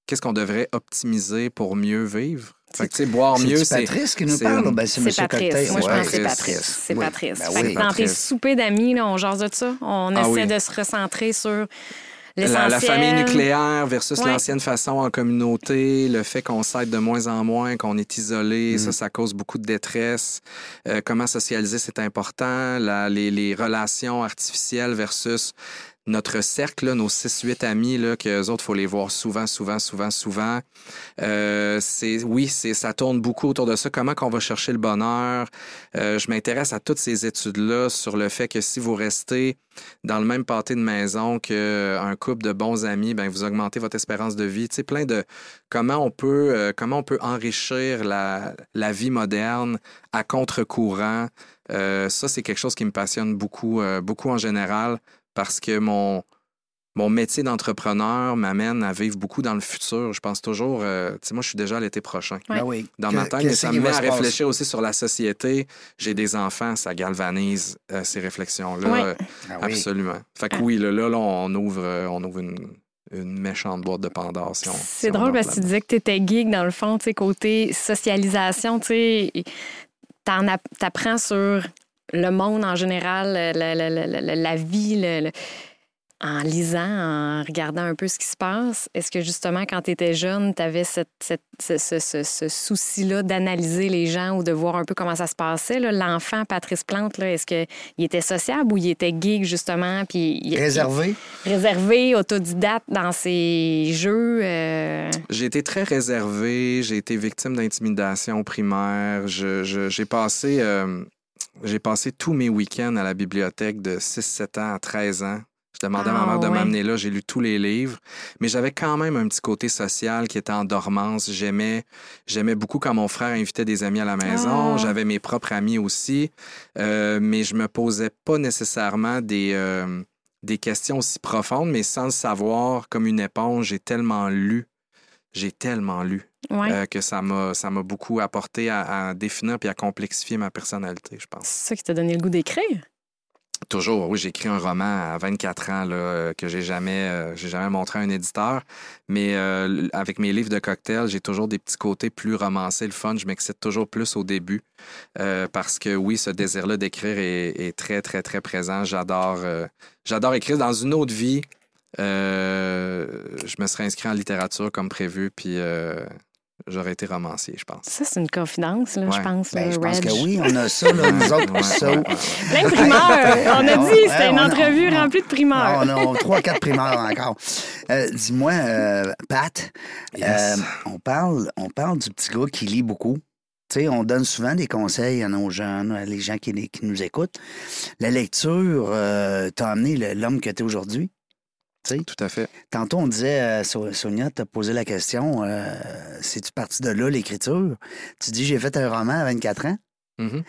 qu'est-ce qu'on devrait optimiser pour mieux vivre? Sais, boire mieux, C'est c'est. Patrice qui nous c'est parle, ben, c'est C'est Monsieur Patrice. Cocktail? Moi, je Ouais, pense que c'est Patrice. C'est. Patrice. Ben Fait que oui. dans tes soupers d'amis, on jase de ça. On Ah essaie oui. de se recentrer sur La, la famille nucléaire versus Ouais. l'ancienne façon en communauté, le fait qu'on s'aide de moins en moins, qu'on est isolé, Mm. ça, ça cause beaucoup de détresse. Euh, comment socialiser, c'est important. La- les, les relations artificielles versus notre cercle, nos 6-8 amis, là, qu'eux autres, faut les voir souvent, souvent, souvent, souvent. Euh, oui, ça tourne beaucoup autour de ça. Comment qu'on va chercher le bonheur? Euh, je m'intéresse à toutes ces études-là sur le fait que si vous restez dans le même pâté de maison qu'un couple de bons amis, ben vous augmentez votre espérance de vie. Tu sais, plein de comment on peut, euh, comment on peut enrichir la, la vie moderne à contre-courant? Euh, ça, c'est quelque chose qui me passionne beaucoup, euh, beaucoup en général, parce que mon, mon métier d'entrepreneur m'amène à vivre beaucoup dans le futur. Je pense toujours, euh, tu sais, moi, je suis déjà à l'été prochain Ouais. Ben oui. dans Que- ma tête, ça me met à réfléchir aussi sur la société. J'ai des enfants, ça galvanise euh, ces réflexions-là. Ouais. euh, Ah oui. Absolument. Fait que Ah. oui, là, là, là, on ouvre, euh, on ouvre une, une méchante boîte de Pandore. Si C'est si drôle parce que tu disais que tu étais geek dans le fond, tu sais, côté socialisation, tu sais, t'apprends sur le monde en général, la, la- la- la- la vie, le- le- en lisant, en regardant un peu ce qui se passe. Est-ce que justement, quand tu étais jeune, tu avais cette, cette- ce, ce- ce- ce souci-là d'analyser les gens ou de voir un peu comment ça se passait? là? L'enfant Patrice Plante, là, est-ce qu'il était sociable ou il était geek, justement? Puis il- Réservé. réservé, autodidacte dans ses jeux. euh, J'ai été très réservé, j'ai été victime d'intimidation au primaire. Je- je- J'ai passé, euh, j'ai passé tous mes week-ends à la bibliothèque de 6-7 ans à 13 ans. Je demandais à ma Ah, mère de ouais. m'amener là, j'ai lu tous les livres, mais j'avais quand même un petit côté social qui était en dormance. J'aimais, j'aimais beaucoup quand mon frère invitait des amis à la maison. Ah. J'avais mes propres amis aussi, Euh, mais je me posais pas nécessairement des, euh, des questions aussi profondes, mais sans le savoir, comme une éponge, j'ai tellement lu, j'ai tellement lu ouais. euh, que ça m'a, ça m'a beaucoup apporté à, à définir puis à complexifier ma personnalité, je pense. C'est ça qui t'a donné le goût d'écrire? Toujours, oui, j'ai écrit un roman à 24 ans là, euh, que j'ai jamais, euh, j'ai jamais montré à un éditeur. Mais euh, avec mes livres de cocktails, j'ai toujours des petits côtés plus romancés, le fun. Je m'excite toujours plus au début euh, parce que oui, ce désir-là d'écrire est, est très, très, très présent. J'adore, j'adore écrire dans une autre vie. Euh, je me serais inscrit en littérature comme prévu, puis euh, j'aurais été romancier, je pense. Ça, c'est une confidence, là, je pense. Ben, je pense Reg. que oui, on a ça, là, nous autres, Ouais, ça. ouais, ouais. Plein de primeurs. On a dit, c'était une entrevue on remplie de primeurs. On a trois, quatre primaires encore. Euh, Dis-moi, euh, Pat, Yes. euh, on, parle, on parle du petit gars qui lit beaucoup. Tu sais, on donne souvent des conseils à nos jeunes, à les gens qui, qui nous écoutent. La lecture euh, t'a amené l'homme que tu es aujourd'hui? Tu Tout à fait. Tantôt, on disait, euh, So- Sonia t'a posé la question, euh, c'est-tu parti de là, l'écriture? Tu dis, j'ai fait un roman à 24 ans. Mhm.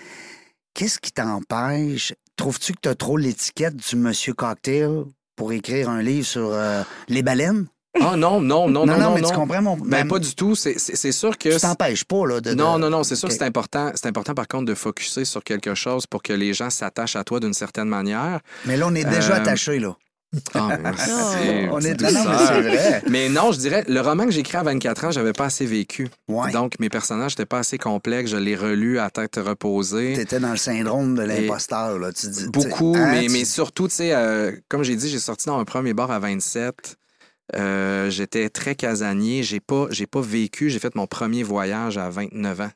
Qu'est-ce qui t'empêche? Trouves-tu que tu as trop l'étiquette du Monsieur Cocktail pour écrire un livre sur euh, les baleines? Ah non, non, non, non, non, mais non. tu comprends mon... Ben, même- pas du tout. C'est- sûr que... Tu t'empêches pas, là, de... Non, non, non, c'est sûr que c'est important. C'est important, par contre, de focuser sur quelque chose pour que les gens s'attachent à toi d'une certaine manière. Mais là, on est déjà Euh, attachés, là. Ah, merci. On est... petite Non, mais vrai. Non, je dirais, le roman que j'ai écrit à 24 ans, j'avais pas assez vécu. Ouais. Donc, mes personnages n'étaient pas assez complexes. Je l'ai relu à tête reposée. T'étais dans le syndrome de l'imposteur, là. Tu dis, Beaucoup, hein, mais, tu- mais surtout, tu sais, euh, comme j'ai dit, j'ai sorti dans un premier bar à 27. Euh, J'étais très casanier. J'ai pas, j'ai pas vécu. J'ai fait mon premier voyage à 29 ans.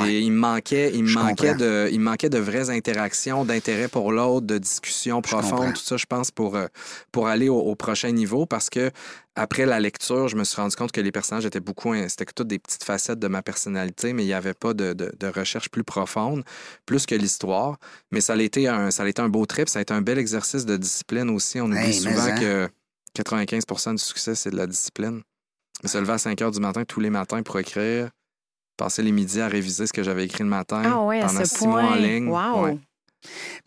Ouais. Il me manquait, il me manquait de, il manquait de vraies interactions, d'intérêt pour l'autre, de discussions profondes, tout ça, je pense, pour, euh, pour aller au, au prochain niveau. Parce que après la lecture, je me suis rendu compte que les personnages étaient beaucoup, c'était que toutes des petites facettes de ma personnalité, mais il n'y avait pas de, de- de recherche plus profonde, plus que l'histoire. Mais ça a été un, ça a été un beau trip, ça a été un bel exercice de discipline aussi. On oublie Hey, souvent hein? que 95% du succès, c'est de la discipline. Me se lever à 5 heures du matin tous les matins pour écrire, passer les midis à réviser ce que j'avais écrit le matin Ah ouais, à pendant ce six mois en ligne. Wow. Ouais.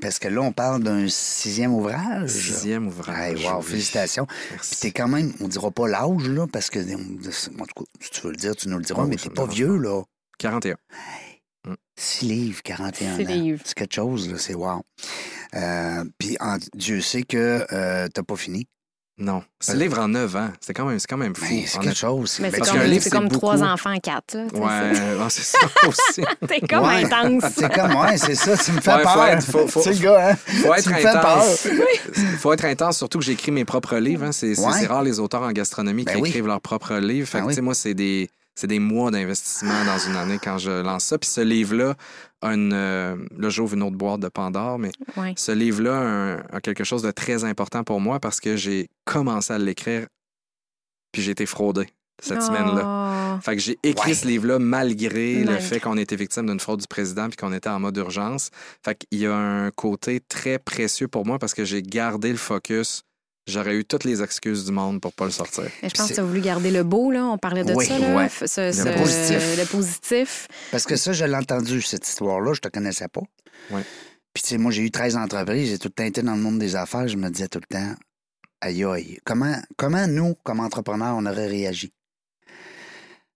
Parce que là, on parle d'un sixième ouvrage. Sixième ouvrage. Hey, wow, oui. félicitations. Merci. Puis t'es quand même, on dira pas l'âge, là, parce que, en tout cas, si tu veux le dire, tu nous le diras, Oh, mais t'es pas vieux, là. 41. Six livres, 41 Six ans. livres. C'est quelque chose, là, c'est wow. Euh, puis en- Dieu sait que euh, t'as pas fini. Non. C'est Euh, livre en 9 ans. C'est quand même, c'est quand même fou. C'est quelque chose. Mais c'est comme, c'est c'est comme trois enfants, quatre. Là, tu Ouais, c'est ça aussi. c'est- T'es comme Ouais. intense. C'est comme, ouais, c'est ça, tu me fais Ouais, faut peur. être- faut- faut- C'est le gars, hein? Faut être tu me fais intense. peur. Il faut être intense, surtout que j'écris mes propres livres. hein. C'est c'est- Ouais. c'est rare les auteurs en gastronomie Ben qui oui. écrivent leurs propres livres. Fait Ben que, oui. tu sais, moi, c'est des, c'est des mois d'investissement dans une année quand je lance ça. Puis ce livre-là, a une, euh, là, j'ouvre une autre boîte de Pandore, mais Ouais. ce livre-là a, un- a quelque chose de très important pour moi parce que j'ai commencé à l'écrire, puis j'ai été fraudé cette semaine-là. Oh. Fait que j'ai écrit Ouais. ce livre-là malgré le fait qu'on était victime d'une fraude du président puis qu'on était en mode urgence. Fait qu'il y a un côté très précieux pour moi parce que j'ai gardé le focus. J'aurais eu toutes les excuses du monde pour pas le sortir. Mais je pense que tu as voulu garder le beau, là. On parlait de Oui, ça, là. ouais. F- ce- ce- positif. Le positif. Parce que ça, je l'ai entendu, cette histoire-là, je te connaissais pas. Ouais. Puis, tu sais, moi, j'ai eu 13 entreprises, j'ai tout le temps été dans le monde des affaires, je me disais tout le temps, aïe aïe, comment, comment nous, comme entrepreneurs, on aurait réagi?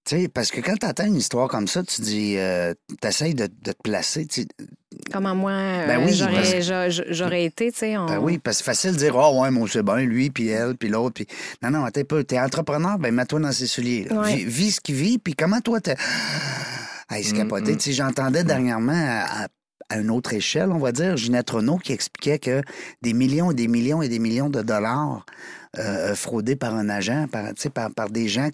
Tu sais, parce que quand tu entends une histoire comme ça, tu dis, tu essaies de, de te placer. Comment moi, euh, Ben oui, j'aurais, que- j'a- j'aurais été, tu sais. on- Ben oui, parce que c'est facile de dire, oh ouais, moi, c'est bien, lui, puis elle, puis l'autre. Puis... Non, non, t'es pas. T'es entrepreneur, ben mets-toi dans ses souliers. Ouais. Vis, vis ce qu'il vit, puis comment toi, t'es. Hey, c'est Mm, capoté. mm. Tu sais, j'entendais dernièrement à, à- à une autre échelle, on va dire, Ginette Renault qui expliquait que des millions et des millions et des millions de dollars euh, fraudés par un agent, par, tu sais, par, par des gens,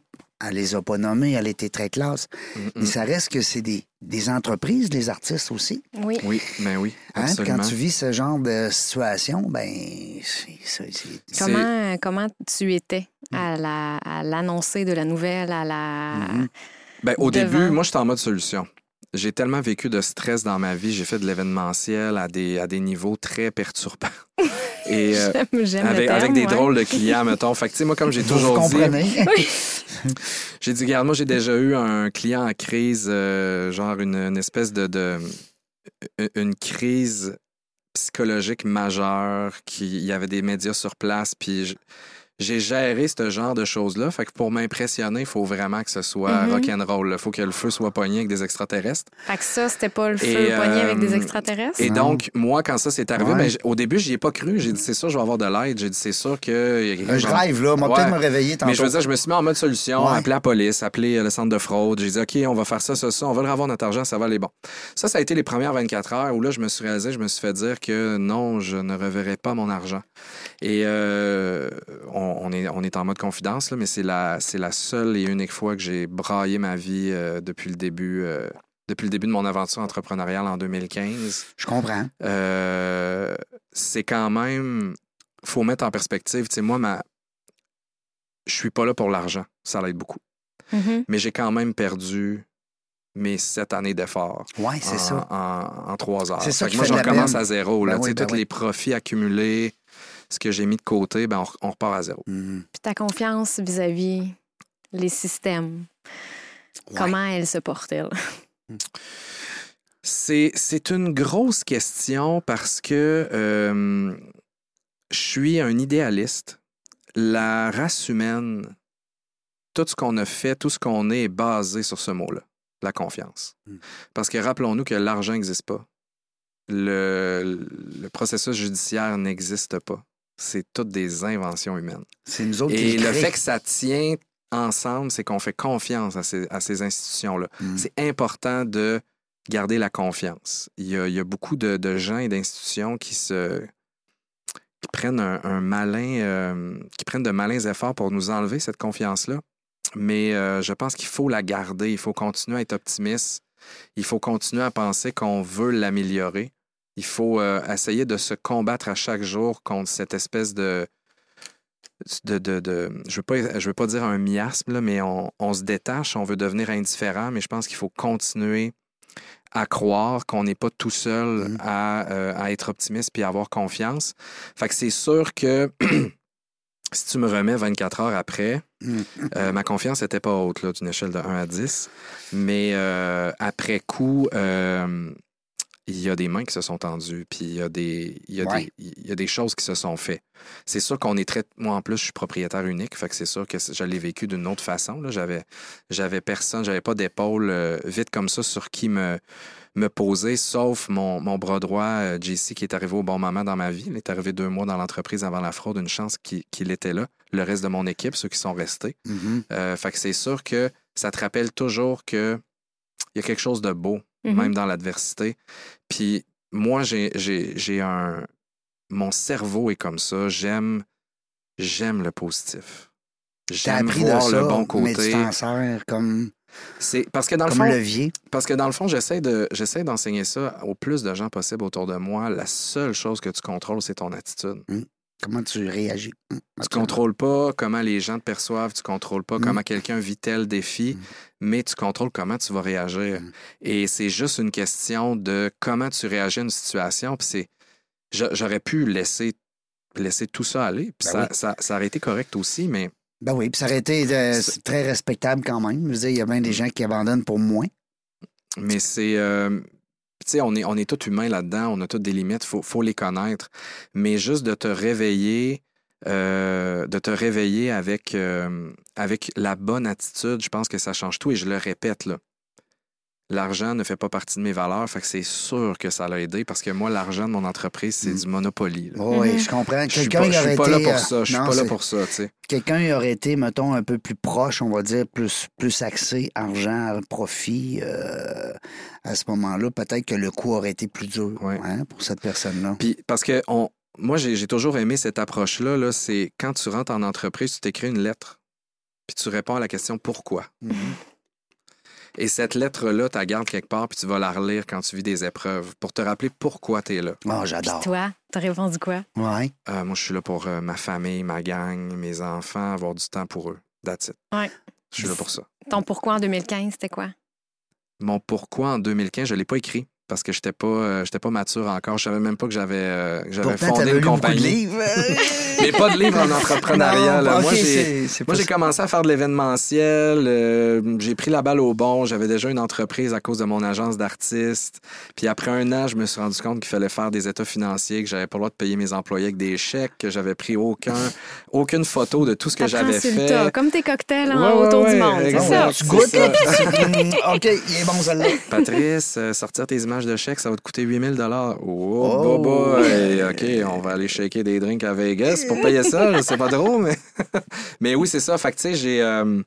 elle les a pas nommés, elle était très classe. Mm, Mais ça reste que c'est des, des entreprises, des artistes aussi. Oui. Oui, mais oui, Hein? Quand tu vis ce genre de situation, ben, c'est- c'est- c'est C'est- Comment, comment tu étais à, la, à l'annoncer de la nouvelle, à la... Mhm. Ben, au devant. début, moi, j'étais en mode solution. J'ai tellement vécu de stress dans ma vie. J'ai fait de l'événementiel à des, à des niveaux très perturbants. Et euh, J'aime, j'aime le avec, terme, avec des ouais. drôles de clients, mettons. Fait que, tu sais, moi, comme j'ai Vous toujours dit, j'ai dit, regarde, moi, j'ai déjà eu un client en crise, euh, genre une, une espèce de, de- une crise psychologique majeure, qui il y avait des médias sur place, puis je- j'ai géré ce genre de choses-là. Fait que pour m'impressionner, il faut vraiment que ce soit Mhm. rock'n'roll. Il faut que le feu soit pogné avec des extraterrestres. Fait que ça, c'était pas le feu Et, poigné avec des euh, extraterrestres? Et Non. donc, moi, quand ça s'est arrivé, Ouais. ben, au début, j'y ai pas cru. J'ai dit, c'est sûr, je vais avoir de l'aide. J'ai dit, c'est sûr que. il y a quelqu'un Euh, rêve, là. Moi, Ouais. peut-être me réveiller tantôt. Mais je veux dire, je me suis mis en mode solution, Ouais. appeler la police, appeler euh, le centre de fraude. J'ai dit, OK, on va faire ça, ça, ça, on va le revoir notre argent, ça va aller bon. Ça, ça a été les premières 24 heures où là, je me suis réalisé, je me suis fait dire que non, je ne reverrai pas mon argent. Et euh, on, on, est, on est en mode confidence, là, mais c'est la, c'est la seule et unique fois que j'ai braillé ma vie euh, depuis, le début, euh, depuis le début de mon aventure entrepreneuriale en 2015. Je comprends. Euh, c'est quand même. faut mettre en perspective. Tu sais, moi, ma... je suis pas là pour l'argent. Ça l'aide beaucoup. Mhm. Mais j'ai quand même perdu mes sept années d'efforts. Oui, c'est en, ça. En, en trois heures. C'est ça Fait que moi, fait je de la recommence à zéro. Là. Ben oui, ben tous oui. les profits accumulés, ce que j'ai mis de côté, ben, on, on repart à zéro. Mhm. Puis ta confiance vis-à-vis les systèmes, Ouais. comment elle se porte-t-elle? C'est, c'est une grosse question parce que euh, je suis un idéaliste. La race humaine, tout ce qu'on a fait, tout ce qu'on est est basé sur ce mot-là, la confiance. Mm. Parce que rappelons-nous que l'argent n'existe pas. Le, le processus judiciaire n'existe pas. C'est toutes des inventions humaines. C'est nous autres qui Et le fait que ça tient ensemble, c'est qu'on fait confiance à ces, à ces institutions-là. Mm. C'est important de garder la confiance. Il y a, il y a beaucoup de, de gens et d'institutions qui se qui prennent un, un malin, euh, qui prennent de malins efforts pour nous enlever cette confiance-là. Mais euh, je pense qu'il faut la garder. Il faut continuer à être optimiste. Il faut continuer à penser qu'on veut l'améliorer. Il faut euh, essayer de se combattre à chaque jour contre cette espèce de, de, de, de- je veux pas, je veux pas dire un miasme, là, mais on, on se détache, on veut devenir indifférent, mais je pense qu'il faut continuer à croire qu'on n'est pas tout seul Mhm. à, euh, à être optimiste puis à avoir confiance. Fait que c'est sûr que si tu me remets 24 heures après, Mm. euh, ma confiance n'était pas haute, d'une échelle de 1 à 10. Mais euh, après coup, euh, il y a des mains qui se sont tendues, puis il y a des, il y a Ouais. des, il y a des choses qui se sont faites. C'est sûr qu'on est très. Moi, en plus, je suis propriétaire unique, fait que c'est sûr que je l'ai vécu d'une autre façon. J'avais, j'avais personne, j'avais pas d'épaule euh, vite comme ça sur qui me, me poser, sauf mon, mon bras droit, euh, JC, qui est arrivé au bon moment dans ma vie. Il est arrivé deux mois dans l'entreprise avant la fraude, une chance qu'il, était là. Le reste de mon équipe, ceux qui sont restés. Mhm. Euh, fait que c'est sûr que ça te rappelle toujours que il y a quelque chose de beau, Même dans l'adversité. Puis moi, j'ai, un. Mon cerveau est comme ça. J'aime, j'aime le positif. J'aime voir de ça, le bon mais tu côté. sers comme, C'est parce que dans le fond, levier. parce que dans le fond, j'essaie de, j'essaie d'enseigner ça au plus de gens possible autour de moi. La seule chose que tu contrôles, c'est ton attitude. Comment tu réagis? Mm. Tu contrôles pas comment les gens te perçoivent, tu contrôles pas Mm. comment quelqu'un vit tel défi, Mm. mais tu contrôles comment tu vas réagir. Et c'est juste une question de comment tu réagis à une situation. Puis c'est, j'a- j'aurais pu laisser, laisser tout ça aller, puis Ben ça, oui. ça, ça aurait été correct aussi, mais Ben oui, puis ça aurait été euh, très respectable quand même. Je veux dire, il y a bien des gens qui abandonnent pour moins. Mais c'est. euh, sais, on est, on est tous humains là-dedans, on a toutes des limites, il faut, faut les connaître. Mais juste de te réveiller, euh, de te réveiller avec, euh, avec la bonne attitude, je pense que ça change tout. Et je le répète, là. L'argent ne fait pas partie de mes valeurs, fait que c'est sûr que ça l'a aidé parce que moi, l'argent de mon entreprise, c'est Mm. du monopoly. Oh, Oui, Mhm. je comprends. Je suis pas, je suis pas été. là pour euh, ça. Je suis non, pas là pour ça, tu sais. Quelqu'un y aurait été, mettons, un peu plus proche, on va dire, plus, plus axé argent, profit. euh, à ce moment-là, peut-être que le coup aurait été plus dur Ouais. hein, pour cette personne-là. Puis parce que on, moi, j'ai toujours aimé cette approche-là. -là, c'est quand tu rentres en entreprise, tu t'écris une lettre, puis tu réponds à la question pourquoi. Mhm. Et cette lettre-là, tu la gardes quelque part, puis tu vas la relire quand tu vis des épreuves pour te rappeler pourquoi tu es là. Oh, j'adore. toi, t'as répondu quoi? Ouais. Euh, moi, je suis là pour euh, ma famille, ma gang, mes enfants, avoir du temps pour eux. That's it. Ouais. Je suis là pour ça. Ton pourquoi en 2015, c'était quoi? Mon pourquoi en 2015, je ne l'ai pas écrit parce que je n'étais pas, euh, j'étais pas mature encore. Je savais même pas que j'avais euh, que j'avais Pourtant, fondé une de compagnie. livres. Mais pas de livre en entrepreneuriat. Moi, j'ai c'est- Moi, j'ai commencé à faire de l'événementiel. euh, j'ai pris la balle au bon. J'avais déjà une entreprise à cause de mon agence d'artistes. Puis après un an, je me suis rendu compte qu'il fallait faire des états financiers, que j'avais pas le droit de payer mes employés avec des chèques, que j'avais pris aucun, aucune photo de tout ce que T'apprends j'avais sur le tas, fait. comme tes cocktails Ouais, ouais, autour ouais, du monde, c'est ça? Tu goûtes, OK, il est bon, celle-là. Patrice, euh, sortir tes images de chèques, ça va te coûter 8000 dollars. Oh, Oh. boy! OK, on va aller shaker des drinks à Vegas pour payer ça. Sais pas trop, mais... mais oui, c'est ça. Fait que, tu sais, j'ai... euh,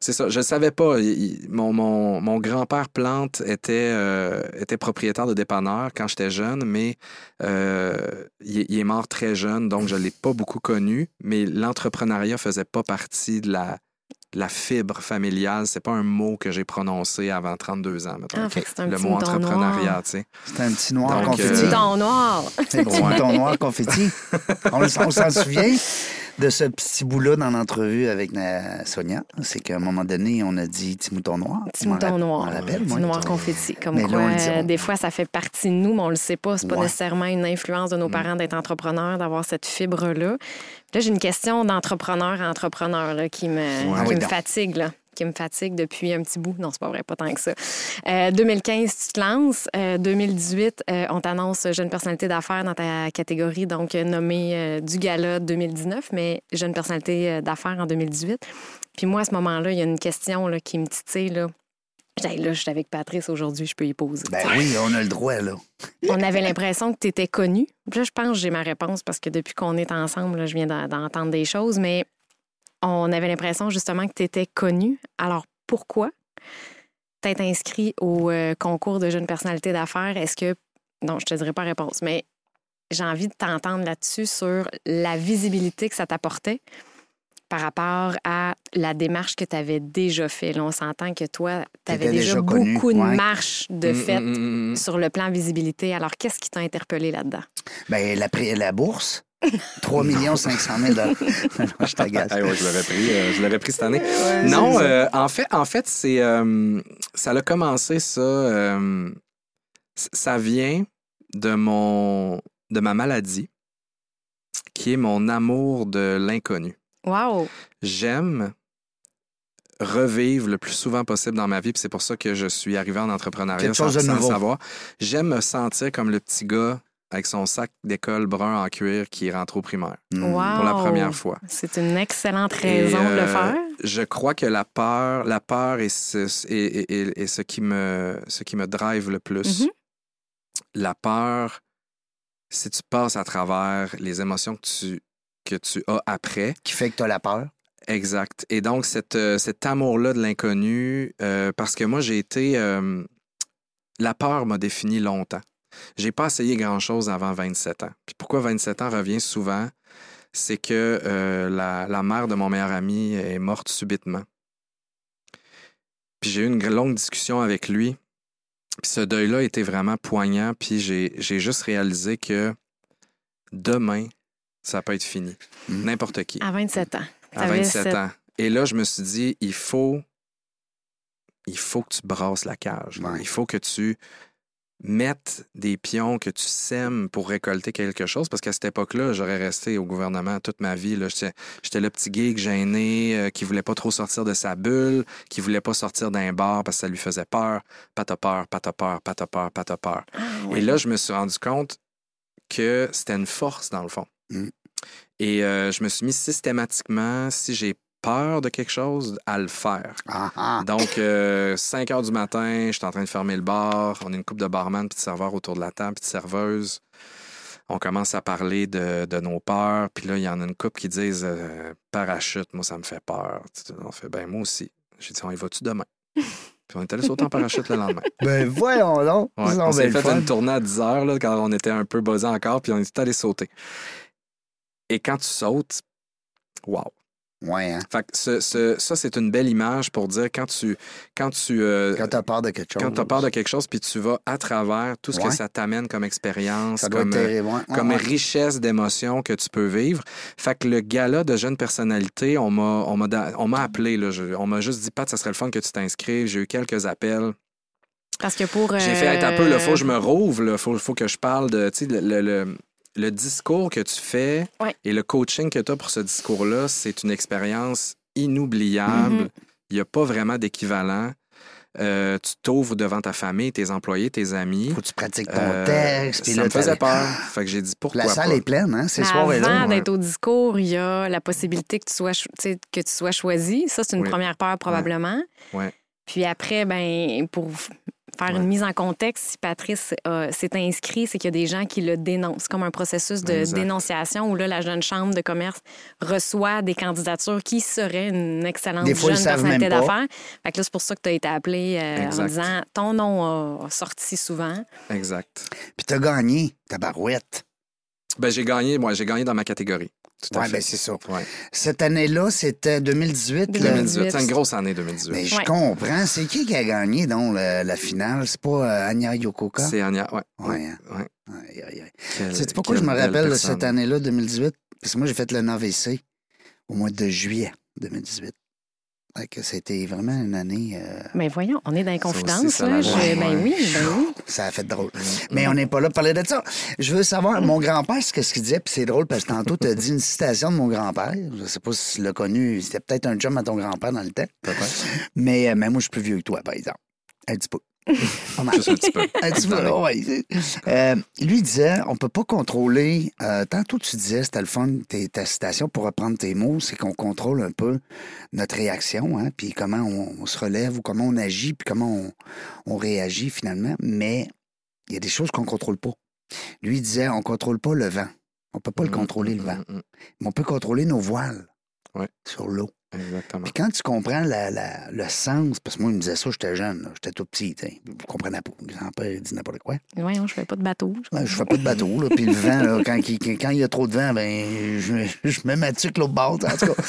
c'est ça, je ne savais pas. Il- mon mon- mon grand-père Plante était, euh, était propriétaire de dépanneur quand j'étais jeune, mais euh, il, est- il est mort très jeune, donc je ne l'ai pas beaucoup connu. Mais l'entrepreneuriat faisait pas partie de la, la fibre familiale. C'est pas un mot que j'ai prononcé avant 32 ans, mettons. Ah, c'est un Le petit mot entrepreneuriat, noir. tu sais. C'est un petit noir Donc, Un confetti. euh, mouton noir. C'est un petit noir confetti. On, le- on s'en souvient de ce petit bout-là dans l'entrevue avec la- Sonia. C'est qu'à un moment donné, on a dit petit mouton noir. Petit mouton noir. je m'en rappelle, Petit noir confetti. Comme Mais quoi, là, on dit, on- des fois, ça fait partie de nous, mais on le sait pas. C'est pas Ouais. nécessairement une influence de nos parents d'être entrepreneurs, d'avoir cette fibre-là. Là, j'ai une question d'entrepreneur à entrepreneur là, qui me, Ouais. qui Oui, me fatigue. Là qui me fatigue depuis un petit bout. Non, c'est pas vrai, pas tant que ça. Euh, 2015, tu te lances. Euh, 2018, euh, on t'annonce jeune personnalité d'affaires dans ta catégorie, donc euh, nommée euh, du gala 2019, mais jeune personnalité euh, d'affaires en 2018. Puis moi, à ce moment-là, il y a une question là, qui me titille. Là. Hey, là, je suis avec Patrice aujourd'hui, je peux y poser. Ben oui, on a le droit, là. On avait l'impression que tu étais connu. Là, je pense que j'ai ma réponse parce que depuis qu'on est ensemble, là, je viens d'en- d'entendre des choses, mais on avait l'impression justement que tu étais connu. Alors pourquoi t'être inscrit au euh, concours de jeunes personnalités d'affaires? Est-ce que. Non, je te dirai pas réponse, mais j'ai envie de t'entendre là-dessus sur la visibilité que ça t'apportait par rapport à la démarche que tu avais déjà fait. Là, on s'entend que toi, tu avais déjà, déjà connu, beaucoup de ouais. marches de Mm, fait mm, mm, mm. sur le plan visibilité. Alors, qu'est-ce qui t'a interpellé là-dedans? Ben, la, pré- la bourse, 3 500 000 Non, je t'agace. Ah ouais, je l'avais pris, euh, je pris cette année. Ouais, non, euh, en fait, en fait, c'est euh, ça a commencé ça. euh, ça vient de mon de ma maladie, qui est mon amour de l'inconnu. Wow! J'aime revivre le plus souvent possible dans ma vie, puis c'est pour ça que je suis arrivé en entrepreneuriat Quelque sans, chose de sans savoir. J'aime me sentir comme le petit gars avec son sac d'école brun en cuir qui rentre au primaire. Wow! pour la première fois. C'est une excellente Et, raison de le euh, faire. Je crois que la peur, la peur est ce, est- est- est- est ce qui me, ce qui me drive le plus. Mhm. La peur, si tu passes à travers les émotions que tu, que tu as après, Qui fait que tu as la peur. exact. Et donc, cette, euh, cet amour-là de l'inconnu, euh, parce que moi, j'ai été... euh, la peur m'a défini longtemps. J'ai pas essayé grand-chose avant 27 ans. Puis pourquoi 27 ans revient souvent? C'est que euh, la, la mère de mon meilleur ami est morte subitement. Puis j'ai eu une longue discussion avec lui. Puis ce deuil-là était vraiment poignant. Puis j'ai juste réalisé que demain, ça peut être fini. Mm. N'importe qui. À 27 ans. À T'avais 27 cette- ans. Et là, je me suis dit, il faut, il faut que tu brasses la cage. Ouais. Il faut que tu mettes des pions, que tu sèmes pour récolter quelque chose? Parce qu'à cette époque-là, j'aurais resté au gouvernement toute ma vie. J'étais le petit geek gêné euh, qui voulait pas trop sortir de sa bulle, qui voulait pas sortir d'un bar parce que ça lui faisait peur. Pas t'as peur, pas t'as peur, pas t'as peur, pas t'as peur. Ah. Et là, je me suis rendu compte que c'était une force, dans le fond. Mm. Et euh, je me suis mis systématiquement, si j'ai peur de quelque chose, à le faire. Ah, ah. Donc, euh, 5 heures du matin, je suis en train de fermer le bar. On est une couple de barman puis de serveurs autour de la table puis de serveuses. On commence à parler de, de nos peurs. Puis là, il y en a une couple qui disent euh, parachute, moi, ça me fait peur. On fait, ben, moi aussi. J'ai dit, on y va-tu demain? puis on est allé sauter en parachute le lendemain. Ben voyons donc. Ouais, on s'est fait fun. une tournée à 10 heures là, quand on était un peu buzzé encore, puis on est tout allé sauter. Et quand tu sautes, wow. Ouais, hein. Fait que ce- ce- ça, c'est une belle image pour dire quand tu quand tu euh, Quand tu as peur de quelque chose. quand as peur de quelque chose, puis tu vas à travers tout ce Ouais. que ça t'amène comme expérience, comme, euh, ouais. Comme ouais. richesse d'émotions que tu peux vivre. Fait que le gala de jeunes personnalités, on m'a on m'a da- on m'a appelé là, Je- on m'a juste dit Pat, ça serait le fun que tu t'inscrives. J'ai eu quelques appels. Parce que pour. J'ai fait être un peu, euh, il faut que je me rouvre, il faut, faut que je parle de, tu sais, le, le- le- le discours que tu fais Ouais. et le coaching que tu as pour ce discours-là, c'est une expérience inoubliable. Mhm. Il n'y a pas vraiment d'équivalent. Euh, tu t'ouvres devant ta famille, tes employés, tes amis. Faut que tu pratiques ton Euh, texte. puis ça là, me faisait peur. Fait que j'ai dit pourquoi La salle pas? est pleine, hein, ces mais soirées-là. Avant ouais. d'être au discours, il y a la possibilité que tu sois, que tu sois choisi. Ça, c'est une Oui. première peur probablement. Ouais. Puis après, ben pour faire une mise en contexte, si Patrice euh, s'est inscrit, c'est qu'il y a des gens qui le dénoncent, comme un processus de Exact. dénonciation où là, la jeune chambre de commerce reçoit des candidatures qui seraient une excellente Des fois, jeune personnalité d'affaires. Fait que là, c'est pour ça que tu as été appelé euh, en Exact. disant ton nom a sorti souvent. Exact. Puis t'as gagné, ta barouette. Ben, j'ai gagné, moi, j'ai gagné dans ma catégorie. Tout à Ouais, fait. ben c'est ça. Ouais. Cette année-là, c'était 2018. le- 2018. C'est une grosse année 2018. Mais je Ouais. comprends. C'est qui qui a gagné, donc, la, la finale? C'est pas euh, Anya Yokoka? C'est Anya, ouais. Ouais, hein. Quelle- Sais-tu pourquoi je me rappelle de cette année-là, 2018? Parce que moi, j'ai fait le NAVC au mois de juillet 2018. Fait que c'était vraiment une année... euh, Mais voyons, on est dans les Ça aussi, confidences. ça là. la Je- joue, ben ouais. oui, ben oui. Ça a fait drôle. Mais on n'est pas là pour parler de ça. Je veux savoir, mon grand-père, ce que- ce qu'il disait, puis c'est drôle parce que tantôt, tu as dit une citation de mon grand-père. Je sais pas si tu l'as connu. C'était peut-être un chum à ton grand-père dans le temps. Mais, euh, mais moi, je suis plus vieux que toi, par exemple. Un petit peu. Pas mal. Juste un petit peu. Un petit peu, ouais. Euh, lui disait, on peut pas contrôler. euh, tantôt, tu disais, c'était le fun, tes- ta citation, pour reprendre tes mots, c'est qu'on contrôle un peu notre réaction, hein, puis comment on, on se relève ou comment on agit, puis comment on, on réagit finalement. Mais il y a des choses qu'on contrôle pas. Lui disait, on contrôle pas le vent. On peut pas le Mm, contrôler, mm, le vent. mm, mm. Mais on peut contrôler nos voiles Ouais. sur l'eau. Exactement. Puis quand tu comprends la- la- le sens, parce que moi, il me disait ça, j'étais jeune, j'étais tout petit, tu sais, je comprenais pas. Mon grand-père il dit n'importe quoi. Voyons, je fais pas de bateau. Ouais, je fais pas de bateau, là, puis le vent, là, quand, il- quand il y a trop de vent, ben, je, je mets ma tuque l'autre bord, en tout cas.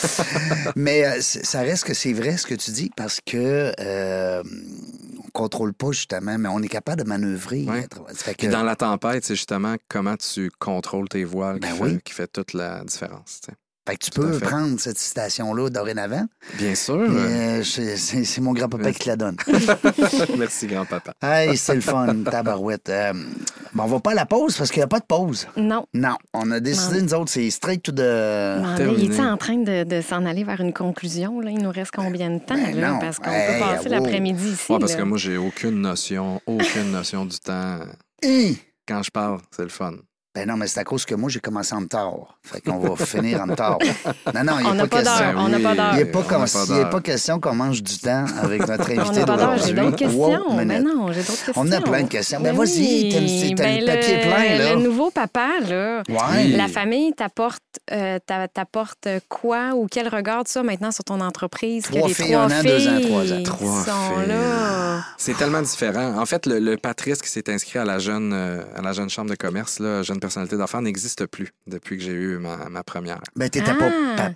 Mais euh, ça reste que c'est vrai ce que tu dis, parce que euh, on contrôle pas, justement, mais on est capable de manœuvrer. Ouais. fait que, Puis dans la tempête, c'est justement comment tu contrôles tes voiles Ben qui, oui. fait, qui fait toute la différence. Fait que tu peux prendre cette citation-là dorénavant. Bien sûr. euh, c'est mon grand-papa qui te la donne. Merci, grand-papa. Hey, c'est le fun, tabarouette. Euh, bon, on va pas à la pause parce qu'il n'y a pas de pause. Non. Non, on a décidé, nous autres, c'est straight to the... Mais il est en train de, de s'en aller vers une conclusion? Là? Il nous reste combien de temps? Ben là? non. Parce qu'on Hey, peut passer wow. l'après-midi ici. Ouais, parce là. que moi, j'ai aucune notion, aucune notion du temps. Hi! Quand je parle, c'est le fun. Ben non, mais c'est à cause que moi, j'ai commencé en retard. Fait qu'on va finir en retard. Non, non, il n'y n'a a pas, question. On n'a pas d'heure. Il n'est pas, On comme- n'a pas question qu'on mange du temps avec notre On invité n'a pas d'heure. d'aujourd'hui. J'ai d'autres questions. Wow, Mais non, j'ai d'autres questions. On a plein de questions. Ben, Ben vas-y, oui. t'as le Ben, papier plein, là. Le nouveau papa, là. Ouais. La famille t'apporte euh, t'a- t'apporte quoi ou quel regard tu as maintenant sur ton entreprise? Trois que les filles, trois un an, deux ans, trois ans. Trois sont filles. là. C'est tellement différent. En fait, le, le Patrice qui s'est inscrit à la jeune euh, à la jeune chambre de commerce, là, jeune personnalité d'affaires, n'existe plus depuis que j'ai eu ma, ma première. Ben, t'étais Ah. pas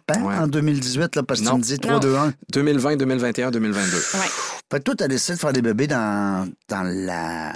papa Ouais. en 2018, là, parce que tu me dis 3, Non. 2, 1. 2020, 2021, 2022. Ouais. Fait que toi, t'as décidé de faire des bébés dans, dans la...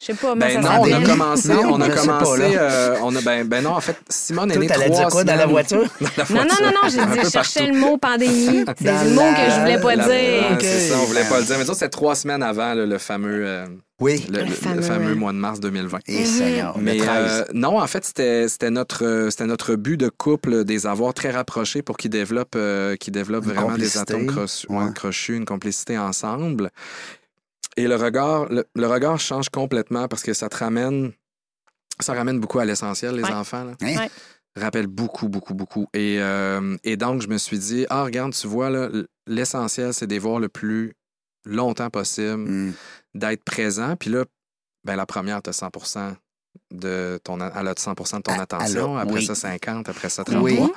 Je sais pas, moi, Ben ça non, on a commencé, Non, on a pas, commencé, là. euh, on a ben, ben non, en fait, Simone est née t'allais trois dire quoi dans la voiture? Dans la Non, non, non, non, j'ai dit, je cherchais le mot pandémie. C'est le mot que je voulais pas La- dire. Ok. C'est ça, on voulait pas le dire. Mais ça, c'était trois semaines avant là, le fameux, euh, Oui. le, le- le fameux, fameux mois de mars 2020. Et Seigneur, le Mais 13. euh, non, en fait, c'était notre, euh, c'était notre but de couple, des avoirs très rapprochés pour qu'ils développent, euh, qu'ils développent Une vraiment des atomes crochus, ouais, crochus, une complicité ensemble. Et le regard, le, le regard change complètement parce que ça te ramène, ça ramène beaucoup à l'essentiel, les Ouais. enfants. là. Hein? Ouais. Rappelle beaucoup, beaucoup, beaucoup. Et, euh, et donc, je me suis dit, ah, regarde, tu vois, là, l'essentiel, c'est de les voir le plus longtemps possible, Hmm. D'être présent. Puis là, ben, la première, tu as 100 de ton, elle a 100 de ton Ah, attention. après oui. ça, 50, après ça, 33. Oui.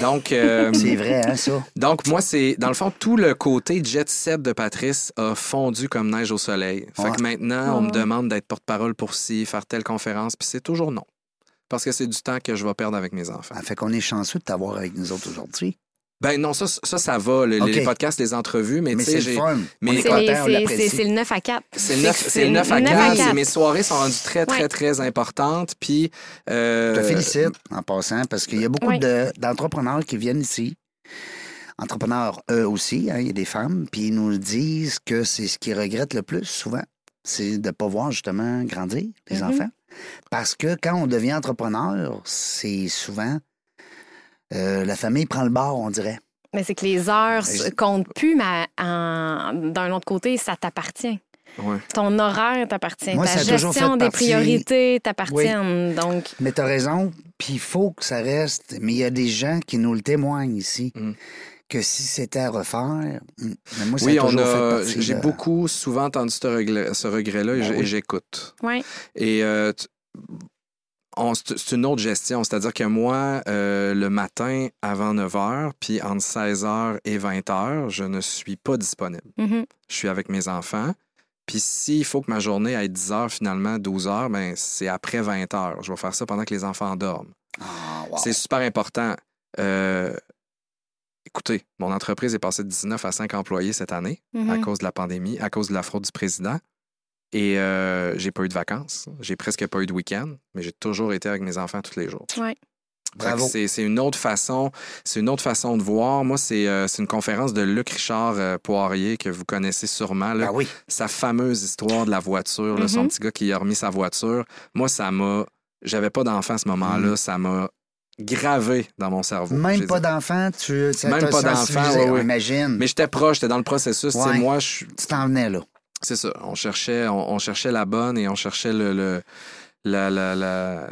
Donc, euh, C'est vrai, hein, ça? donc, moi, c'est, dans le fond, tout le côté jet set de Patrice a fondu comme neige au soleil. Fait Ouais. que maintenant, on me demande d'être porte-parole pour ci, faire telle conférence, puis c'est toujours non. Parce que c'est du temps que je vais perdre avec mes enfants. Ah, fait qu'on est chanceux de t'avoir avec nous autres aujourd'hui. Ben non, ça, ça, ça va, le- les podcasts, les entrevues, mais, Mais tu c'est sais, le fun. mais C'est le 9 à 4. C'est le 9, c'est le 9 à 9 4. à 4. Mes soirées sont rendues très, très, Ouais. très, importantes. Puis. euh, Je te félicite en passant parce qu'il y a beaucoup d'entrepreneurs qui viennent ici. Entrepreneurs, eux aussi, hein, il y a des femmes, puis ils nous disent que c'est ce qu'ils regrettent le plus souvent, c'est de ne pas voir justement grandir les Mhm. enfants. Parce que quand on devient entrepreneur, c'est souvent euh, la famille prend le bord, on dirait. Mais c'est que les heures Mais se je- comptent plus, mais d'un autre côté, ça t'appartient. ouais. Ton horaire t'appartient. Moi, Ta ça a toujours gestion des partie- priorités t'appartiennent. Donc, Mais tu as raison, puis il faut que ça reste. Mais il y a des gens qui nous le témoignent ici. Mm. que si c'était à refaire, mais moi, ça Oui, on a. J'ai de- beaucoup souvent entendu ce regret- ce regret-là et Ben oui. j'écoute. Oui. Et euh, c'est c'est une autre gestion. C'est-à-dire que moi, euh, le matin avant 9 h, puis entre 16 h et 20 h, je ne suis pas disponible. Mhm. Je suis avec mes enfants. Puis s'il faut que ma journée aille 10 heures, finalement, 12 heures, ben, c'est après 20 heures. Je vais faire ça pendant que les enfants dorment. Ah, wow. C'est super important. Euh, écoutez, mon entreprise est passée de 19 à 5 employés cette année à Mhm. cause de la pandémie, à cause de la fraude du président. Et euh, j'ai pas eu de vacances. J'ai presque pas eu de week-end, mais j'ai toujours été avec mes enfants tous les jours. Ouais. Bravo. C'est c'est une autre façon, c'est une autre façon de voir. Moi, c'est euh, c'est une conférence de Luc Richard euh, Poirier que vous connaissez sûrement. là. Ben oui. Sa fameuse histoire de la voiture, là, son Mhm. petit gars qui a remis sa voiture. Moi, ça m'a. J'avais pas d'enfant à ce moment-là. Mhm. Ça m'a gravé dans mon cerveau. Même pas dit- d'enfant, tu Même pas d'enfant, sensibilisé, ouais, ouais. imagine. Mais j'étais proche, j'étais dans le processus. Ouais. Moi, je, Tu t'en venais là. C'est ça. On cherchait, on, on cherchait la bonne et on cherchait le. le- la, la,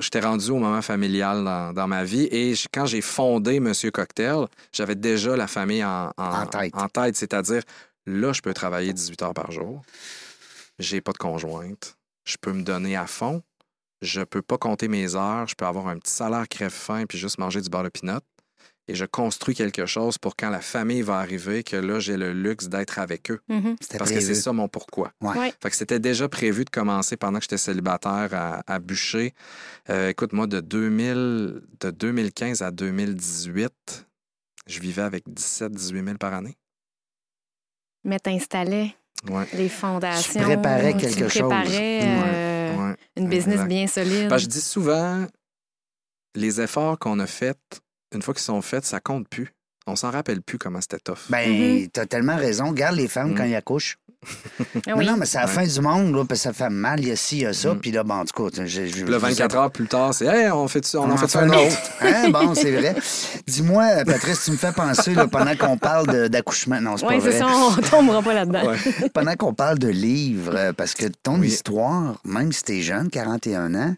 J'étais rendu au moment familial dans, dans ma vie et quand j'ai fondé Monsieur Cocktail, j'avais déjà la famille en, En tête. en tête, c'est-à-dire là, je peux travailler 18 heures par jour. J'ai pas de conjointe. Je peux me donner à fond. Je peux pas compter mes heures. Je peux avoir un petit salaire crève-faim puis juste manger du beurre de pinot. Et je construis quelque chose pour quand la famille va arriver, que là, j'ai le luxe d'être avec eux. Mhm. C'était Parce que c'est ça mon pourquoi. Ouais. Ouais. Fait que c'était déjà prévu de commencer pendant que j'étais célibataire à, à bûcher. Euh, écoute, moi, de, 2000, de 2015 à 2018, je vivais avec 17-18 000 par année. Mais t'installais Ouais. les fondations. Tu préparais quelque tu chose. préparais euh, ouais. une business exact. bien solide. Que je dis souvent, les efforts qu'on a faits, une fois qu'ils sont faits, ça compte plus. On s'en rappelle plus comment c'était tough. Ben, Mhm. t'as tellement raison. Regarde les femmes Mm. quand ils accouchent. Ah oui. Non, non, mais c'est la Ouais. fin du monde, là, parce que ça fait mal, il y a ci, il y a ça. Mm. Puis là, bon, en tout cas. Puis là, 24 heures plus tard, c'est Hey, on, fait on, en fait fait un autre. Hein? Bon, c'est vrai. Dis-moi, Patrice, tu me fais penser, là, pendant qu'on parle d'accouchement. Non, c'est Oui, pas c'est vrai. ça, on tombera pas là-dedans. Ouais. Pendant qu'on parle de livres, euh, parce que ton Oui. histoire, même si t'es jeune, 41 ans,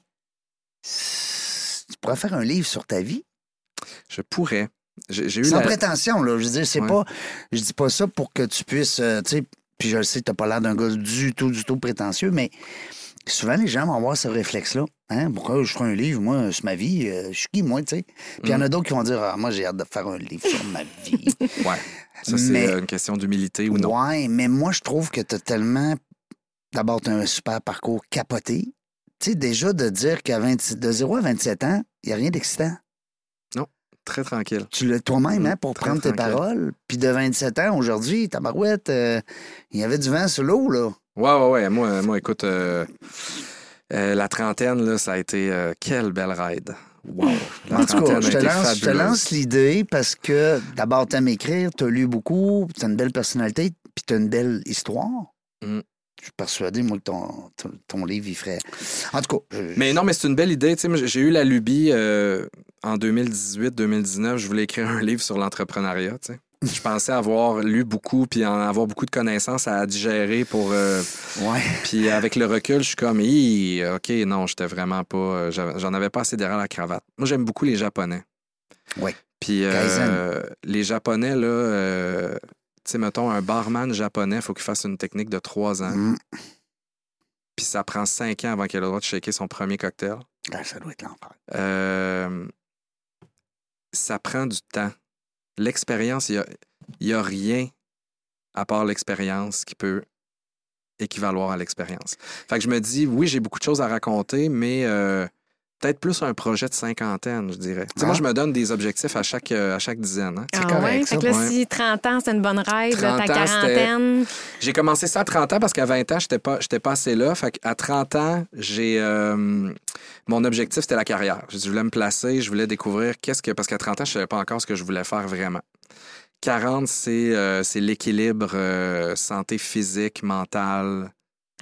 c'est- tu pourrais faire un livre sur ta vie? Je pourrais. J'ai j'ai eu Sans la... prétention, là. Je veux dire, c'est Ouais. pas. Je dis pas ça pour que tu puisses. euh, tu sais, puis je le sais, t'as pas l'air d'un gars du tout, du tout prétentieux, mais souvent, les gens vont avoir ce réflexe-là. Hein? Pourquoi je ferais un livre, moi, sur ma vie? euh, je suis qui, moi, tu sais? Puis il y en Mm. a d'autres qui vont dire, ah, moi, j'ai hâte de faire un livre sur ma vie. Ouais. Ça, c'est Mais- euh, une question d'humilité ou non? Ouais, mais moi, je trouve que t'as tellement. D'abord, t'as un super parcours capoté. Tu sais, déjà, de dire qu'à 20 de 0 à 27 ans, il n'y a rien d'excitant. Très tranquille. Tu l'as toi-même, hein, pour très prendre tes paroles. Puis de 27 ans, aujourd'hui, tabarouette, euh, il y avait du vent sur l'eau, là. Ouais, ouais, ouais. Moi, moi écoute, euh, euh, la trentaine, là, ça a été. euh, quelle belle ride. Wow. La En tout cas, je te, été lance, je te fabuleuse. lance l'idée parce que d'abord, t'aimes écrire, t'as lu beaucoup, t'as une belle personnalité, puis t'as une belle histoire. Mm. Je suis persuadé, moi, que ton, ton, ton livre, il ferait. En tout cas. je- Mais non, mais c'est une belle idée. Tu sais, moi, j'ai eu la lubie euh, en 2018-2019. Je voulais écrire un livre sur l'entrepreneuriat. Je pensais avoir lu beaucoup puis en avoir beaucoup de connaissances à digérer pour. euh, Ouais. puis avec le recul, je suis comme, OK, non, j'étais vraiment pas. euh, J'en avais pas assez derrière la cravate. Moi, j'aime beaucoup les Japonais. Ouais. Puis euh, les Japonais, là, euh, sais, mettons, un barman japonais, il faut qu'il fasse une technique de trois ans. Mm. Puis ça prend cinq ans avant qu'il ait le droit de shaker son premier cocktail. Ah, ça doit être l'enfer. Euh, ça prend du temps. L'expérience, il n'y a, rien à part l'expérience qui peut équivaloir à l'expérience. Fait que je me dis, oui, j'ai beaucoup de choses à raconter, mais euh, peut-être plus un projet de cinquantaine, je dirais. Tu sais, Moi, Ah. je me donne des objectifs à chaque, euh, à chaque dizaine. hein. C'est Ah correct, ouais? ça. Fait que là, Ouais. si 30 ans, c'est une bonne 30 ta quarantaine. J'ai commencé ça à 30 ans parce qu'à 20 ans, je n'étais pas, j'étais pas assez là. Fait à 30 ans, j'ai euh, mon objectif, c'était la carrière. Je voulais me placer, je voulais découvrir qu'est-ce que. Parce qu'à 30 ans, je ne savais pas encore ce que je voulais faire vraiment. 40, c'est, euh, c'est l'équilibre euh, santé physique, mentale,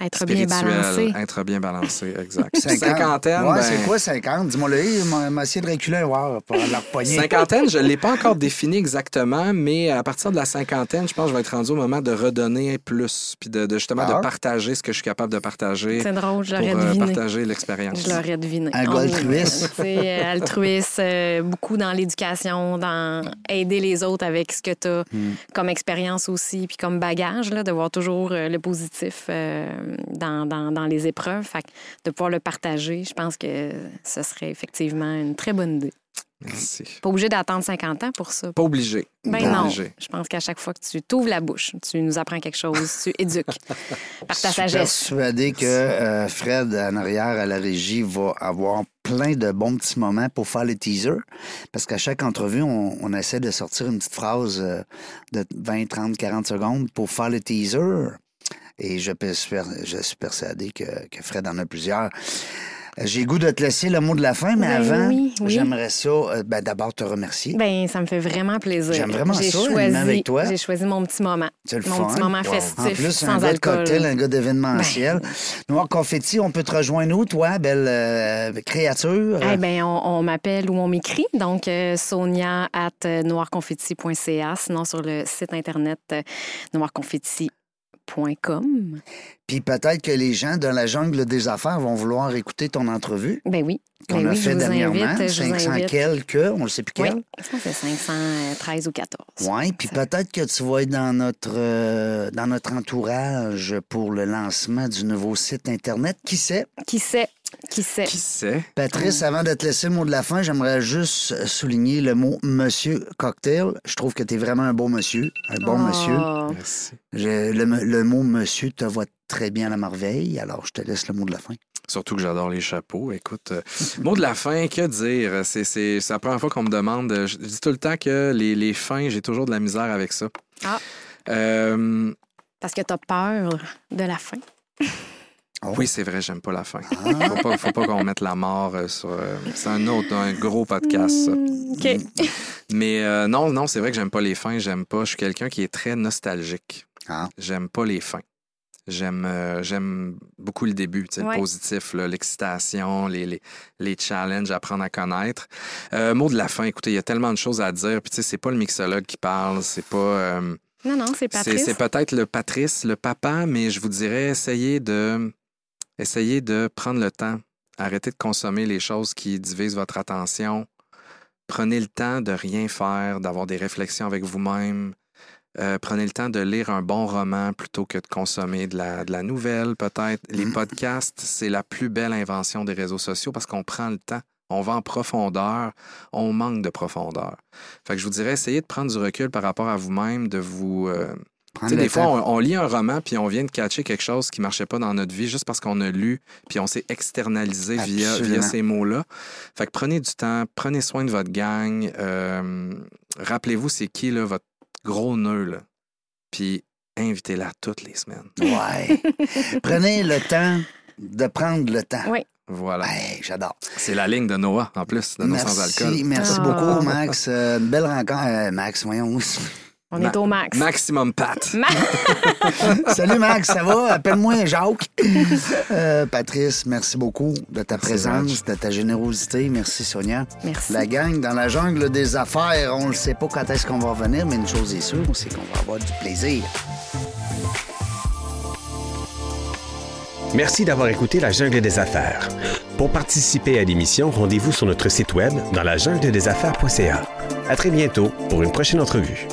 Être bien balancé. Être bien balancé, exact. Cinquantaine, Ouais, ben, c'est quoi 50? Dis-moi le, m'a m'a essayé de reculer un voir pour la repogner. Cinquantaine, je ne l'ai pas encore défini exactement, mais à partir de la cinquantaine, je pense que je vais être rendu au moment de redonner plus, puis de, de justement Ah. de partager ce que je suis capable de partager C'est drôle, je pour l'aurais euh, deviné. partager l'expérience. Je l'aurais deviné. Un est, altruiste. altruiste, euh, beaucoup dans l'éducation, dans aider les autres avec ce que tu as Hmm. comme expérience aussi, puis comme bagage, là, de voir toujours euh, le positif euh, dans, dans, dans les épreuves. Fait que de pouvoir le partager, je pense que ce serait effectivement une très bonne idée. Merci. Pas obligé d'attendre 50 ans pour ça. Pas obligé. Ben Pas non. obligé. Je pense qu'à chaque fois que tu t'ouvres la bouche, tu nous apprends quelque chose, tu éduques par ta Je suis sagesse. persuadé que euh, Fred, en arrière à la régie, va avoir plein de bons petits moments pour faire les teasers. Parce qu'à chaque entrevue, on, on essaie de sortir une petite phrase euh, de 20, 30, 40 secondes pour faire le teaser. Et je, peux- je suis persuadé que, que Fred en a plusieurs. J'ai goût de te laisser le mot de la fin, mais Ben avant, oui, oui. j'aimerais ça, euh, ben, d'abord te remercier. Ben, ça me fait vraiment plaisir. J'aime vraiment ça, choisi, avec toi. J'ai choisi mon petit moment. C'est le mon fun. petit moment Wow. festif, En plus, sans un gars alcool. de cocktail, un gars d'événementiel. Ben. Noir Confetti, on peut te rejoindre où, toi, belle euh, créature? Eh ben, on, on m'appelle ou on m'écrit. Donc, euh, sonia at noirconfetti.ca. Sinon, sur le site Internet euh, noirconfetti.com. Puis peut-être que les gens de la jungle des affaires vont vouloir écouter ton entrevue Ben oui. qu'on Ben a oui, fait dernièrement. invite. Je vous 500 invite. quelques, on ne sait plus Oui, quel. je pense que c'est 513 ou 14. Oui, puis peut-être que tu vas être dans notre, euh, dans notre entourage pour le lancement du nouveau site Internet. Qui sait? Qui sait? Qui sait? Qui sait? Patrice, avant de te laisser le mot de la fin, j'aimerais juste souligner le mot Monsieur Cocktail. Je trouve que tu es vraiment un beau monsieur, un bon Oh. monsieur. Merci. Je- le, le mot monsieur te va très bien à la merveille, alors je te laisse le mot de la fin. Surtout que j'adore les chapeaux. Écoute, euh, mot de la fin, que dire? C'est la première fois qu'on me demande. euh, Je dis tout le temps que les, les fins, j'ai toujours de la misère avec ça. Ah. Euh, Parce que tu as peur de la fin. Oh. oui, c'est vrai, j'aime pas la fin. Ah. Faut pas, faut pas qu'on mette la mort euh, sur. euh, c'est un autre, un gros podcast, ça. Mm, OK. Mais euh, non, non, c'est vrai que j'aime pas les fins. J'aime pas. Je suis quelqu'un qui est très nostalgique. Ah. J'aime pas les fins. J'aime euh, j'aime beaucoup le début, Ouais. le positif, l'excitation, les, les, les challenges, apprendre à connaître. Euh, mot de la fin, écoutez, il y a tellement de choses à dire. Puis tu sais, c'est pas le mixologue qui parle, c'est pas. Non, non, c'est c'est Patrice. c'est peut-être le Patrice, le papa, mais je vous dirais, essayez de, essayez de prendre le temps. Arrêtez de consommer les choses qui divisent votre attention. Prenez le temps de rien faire, d'avoir des réflexions avec vous-même. Euh, prenez le temps de lire un bon roman plutôt que de consommer de la, de la nouvelle, peut-être. Les podcasts, c'est la plus belle invention des réseaux sociaux parce qu'on prend le temps. On va en profondeur, on manque de profondeur. Fait que je vous dirais, essayez de prendre du recul par rapport à vous-même, de vous, euh, Prendre des fois, on, on lit un roman puis on vient de catcher quelque chose qui marchait pas dans notre vie juste parce qu'on a lu puis on s'est externalisé via, ces mots-là. Fait que prenez du temps, prenez soin de votre gang. euh, Rappelez-vous, c'est qui là, votre gros nœud, là. Puis invitez-la toutes les semaines. Ouais. Prenez le temps de prendre le temps. Oui. Voilà. Ouais, j'adore. C'est la ligne de Noah, en plus, de nos sans alcool. Merci, merci Ah. beaucoup, Max. Euh, une belle rencontre. Euh, Max, voyons. On Ma- est au max. Maximum Pat. Salut, Max, ça va? Appelle-moi Jacques. Euh, Patrice, merci beaucoup de ta Merci, présence, de ta générosité. Merci, Sonia. Merci. La gang dans la jungle des affaires, on ne sait pas quand est-ce qu'on va revenir, mais une chose est sûre, c'est qu'on va avoir du plaisir. Merci d'avoir écouté La Jungle des Affaires. Pour participer à l'émission, rendez-vous sur notre site web dans la jungle des affaires.ca. À très bientôt pour une prochaine entrevue.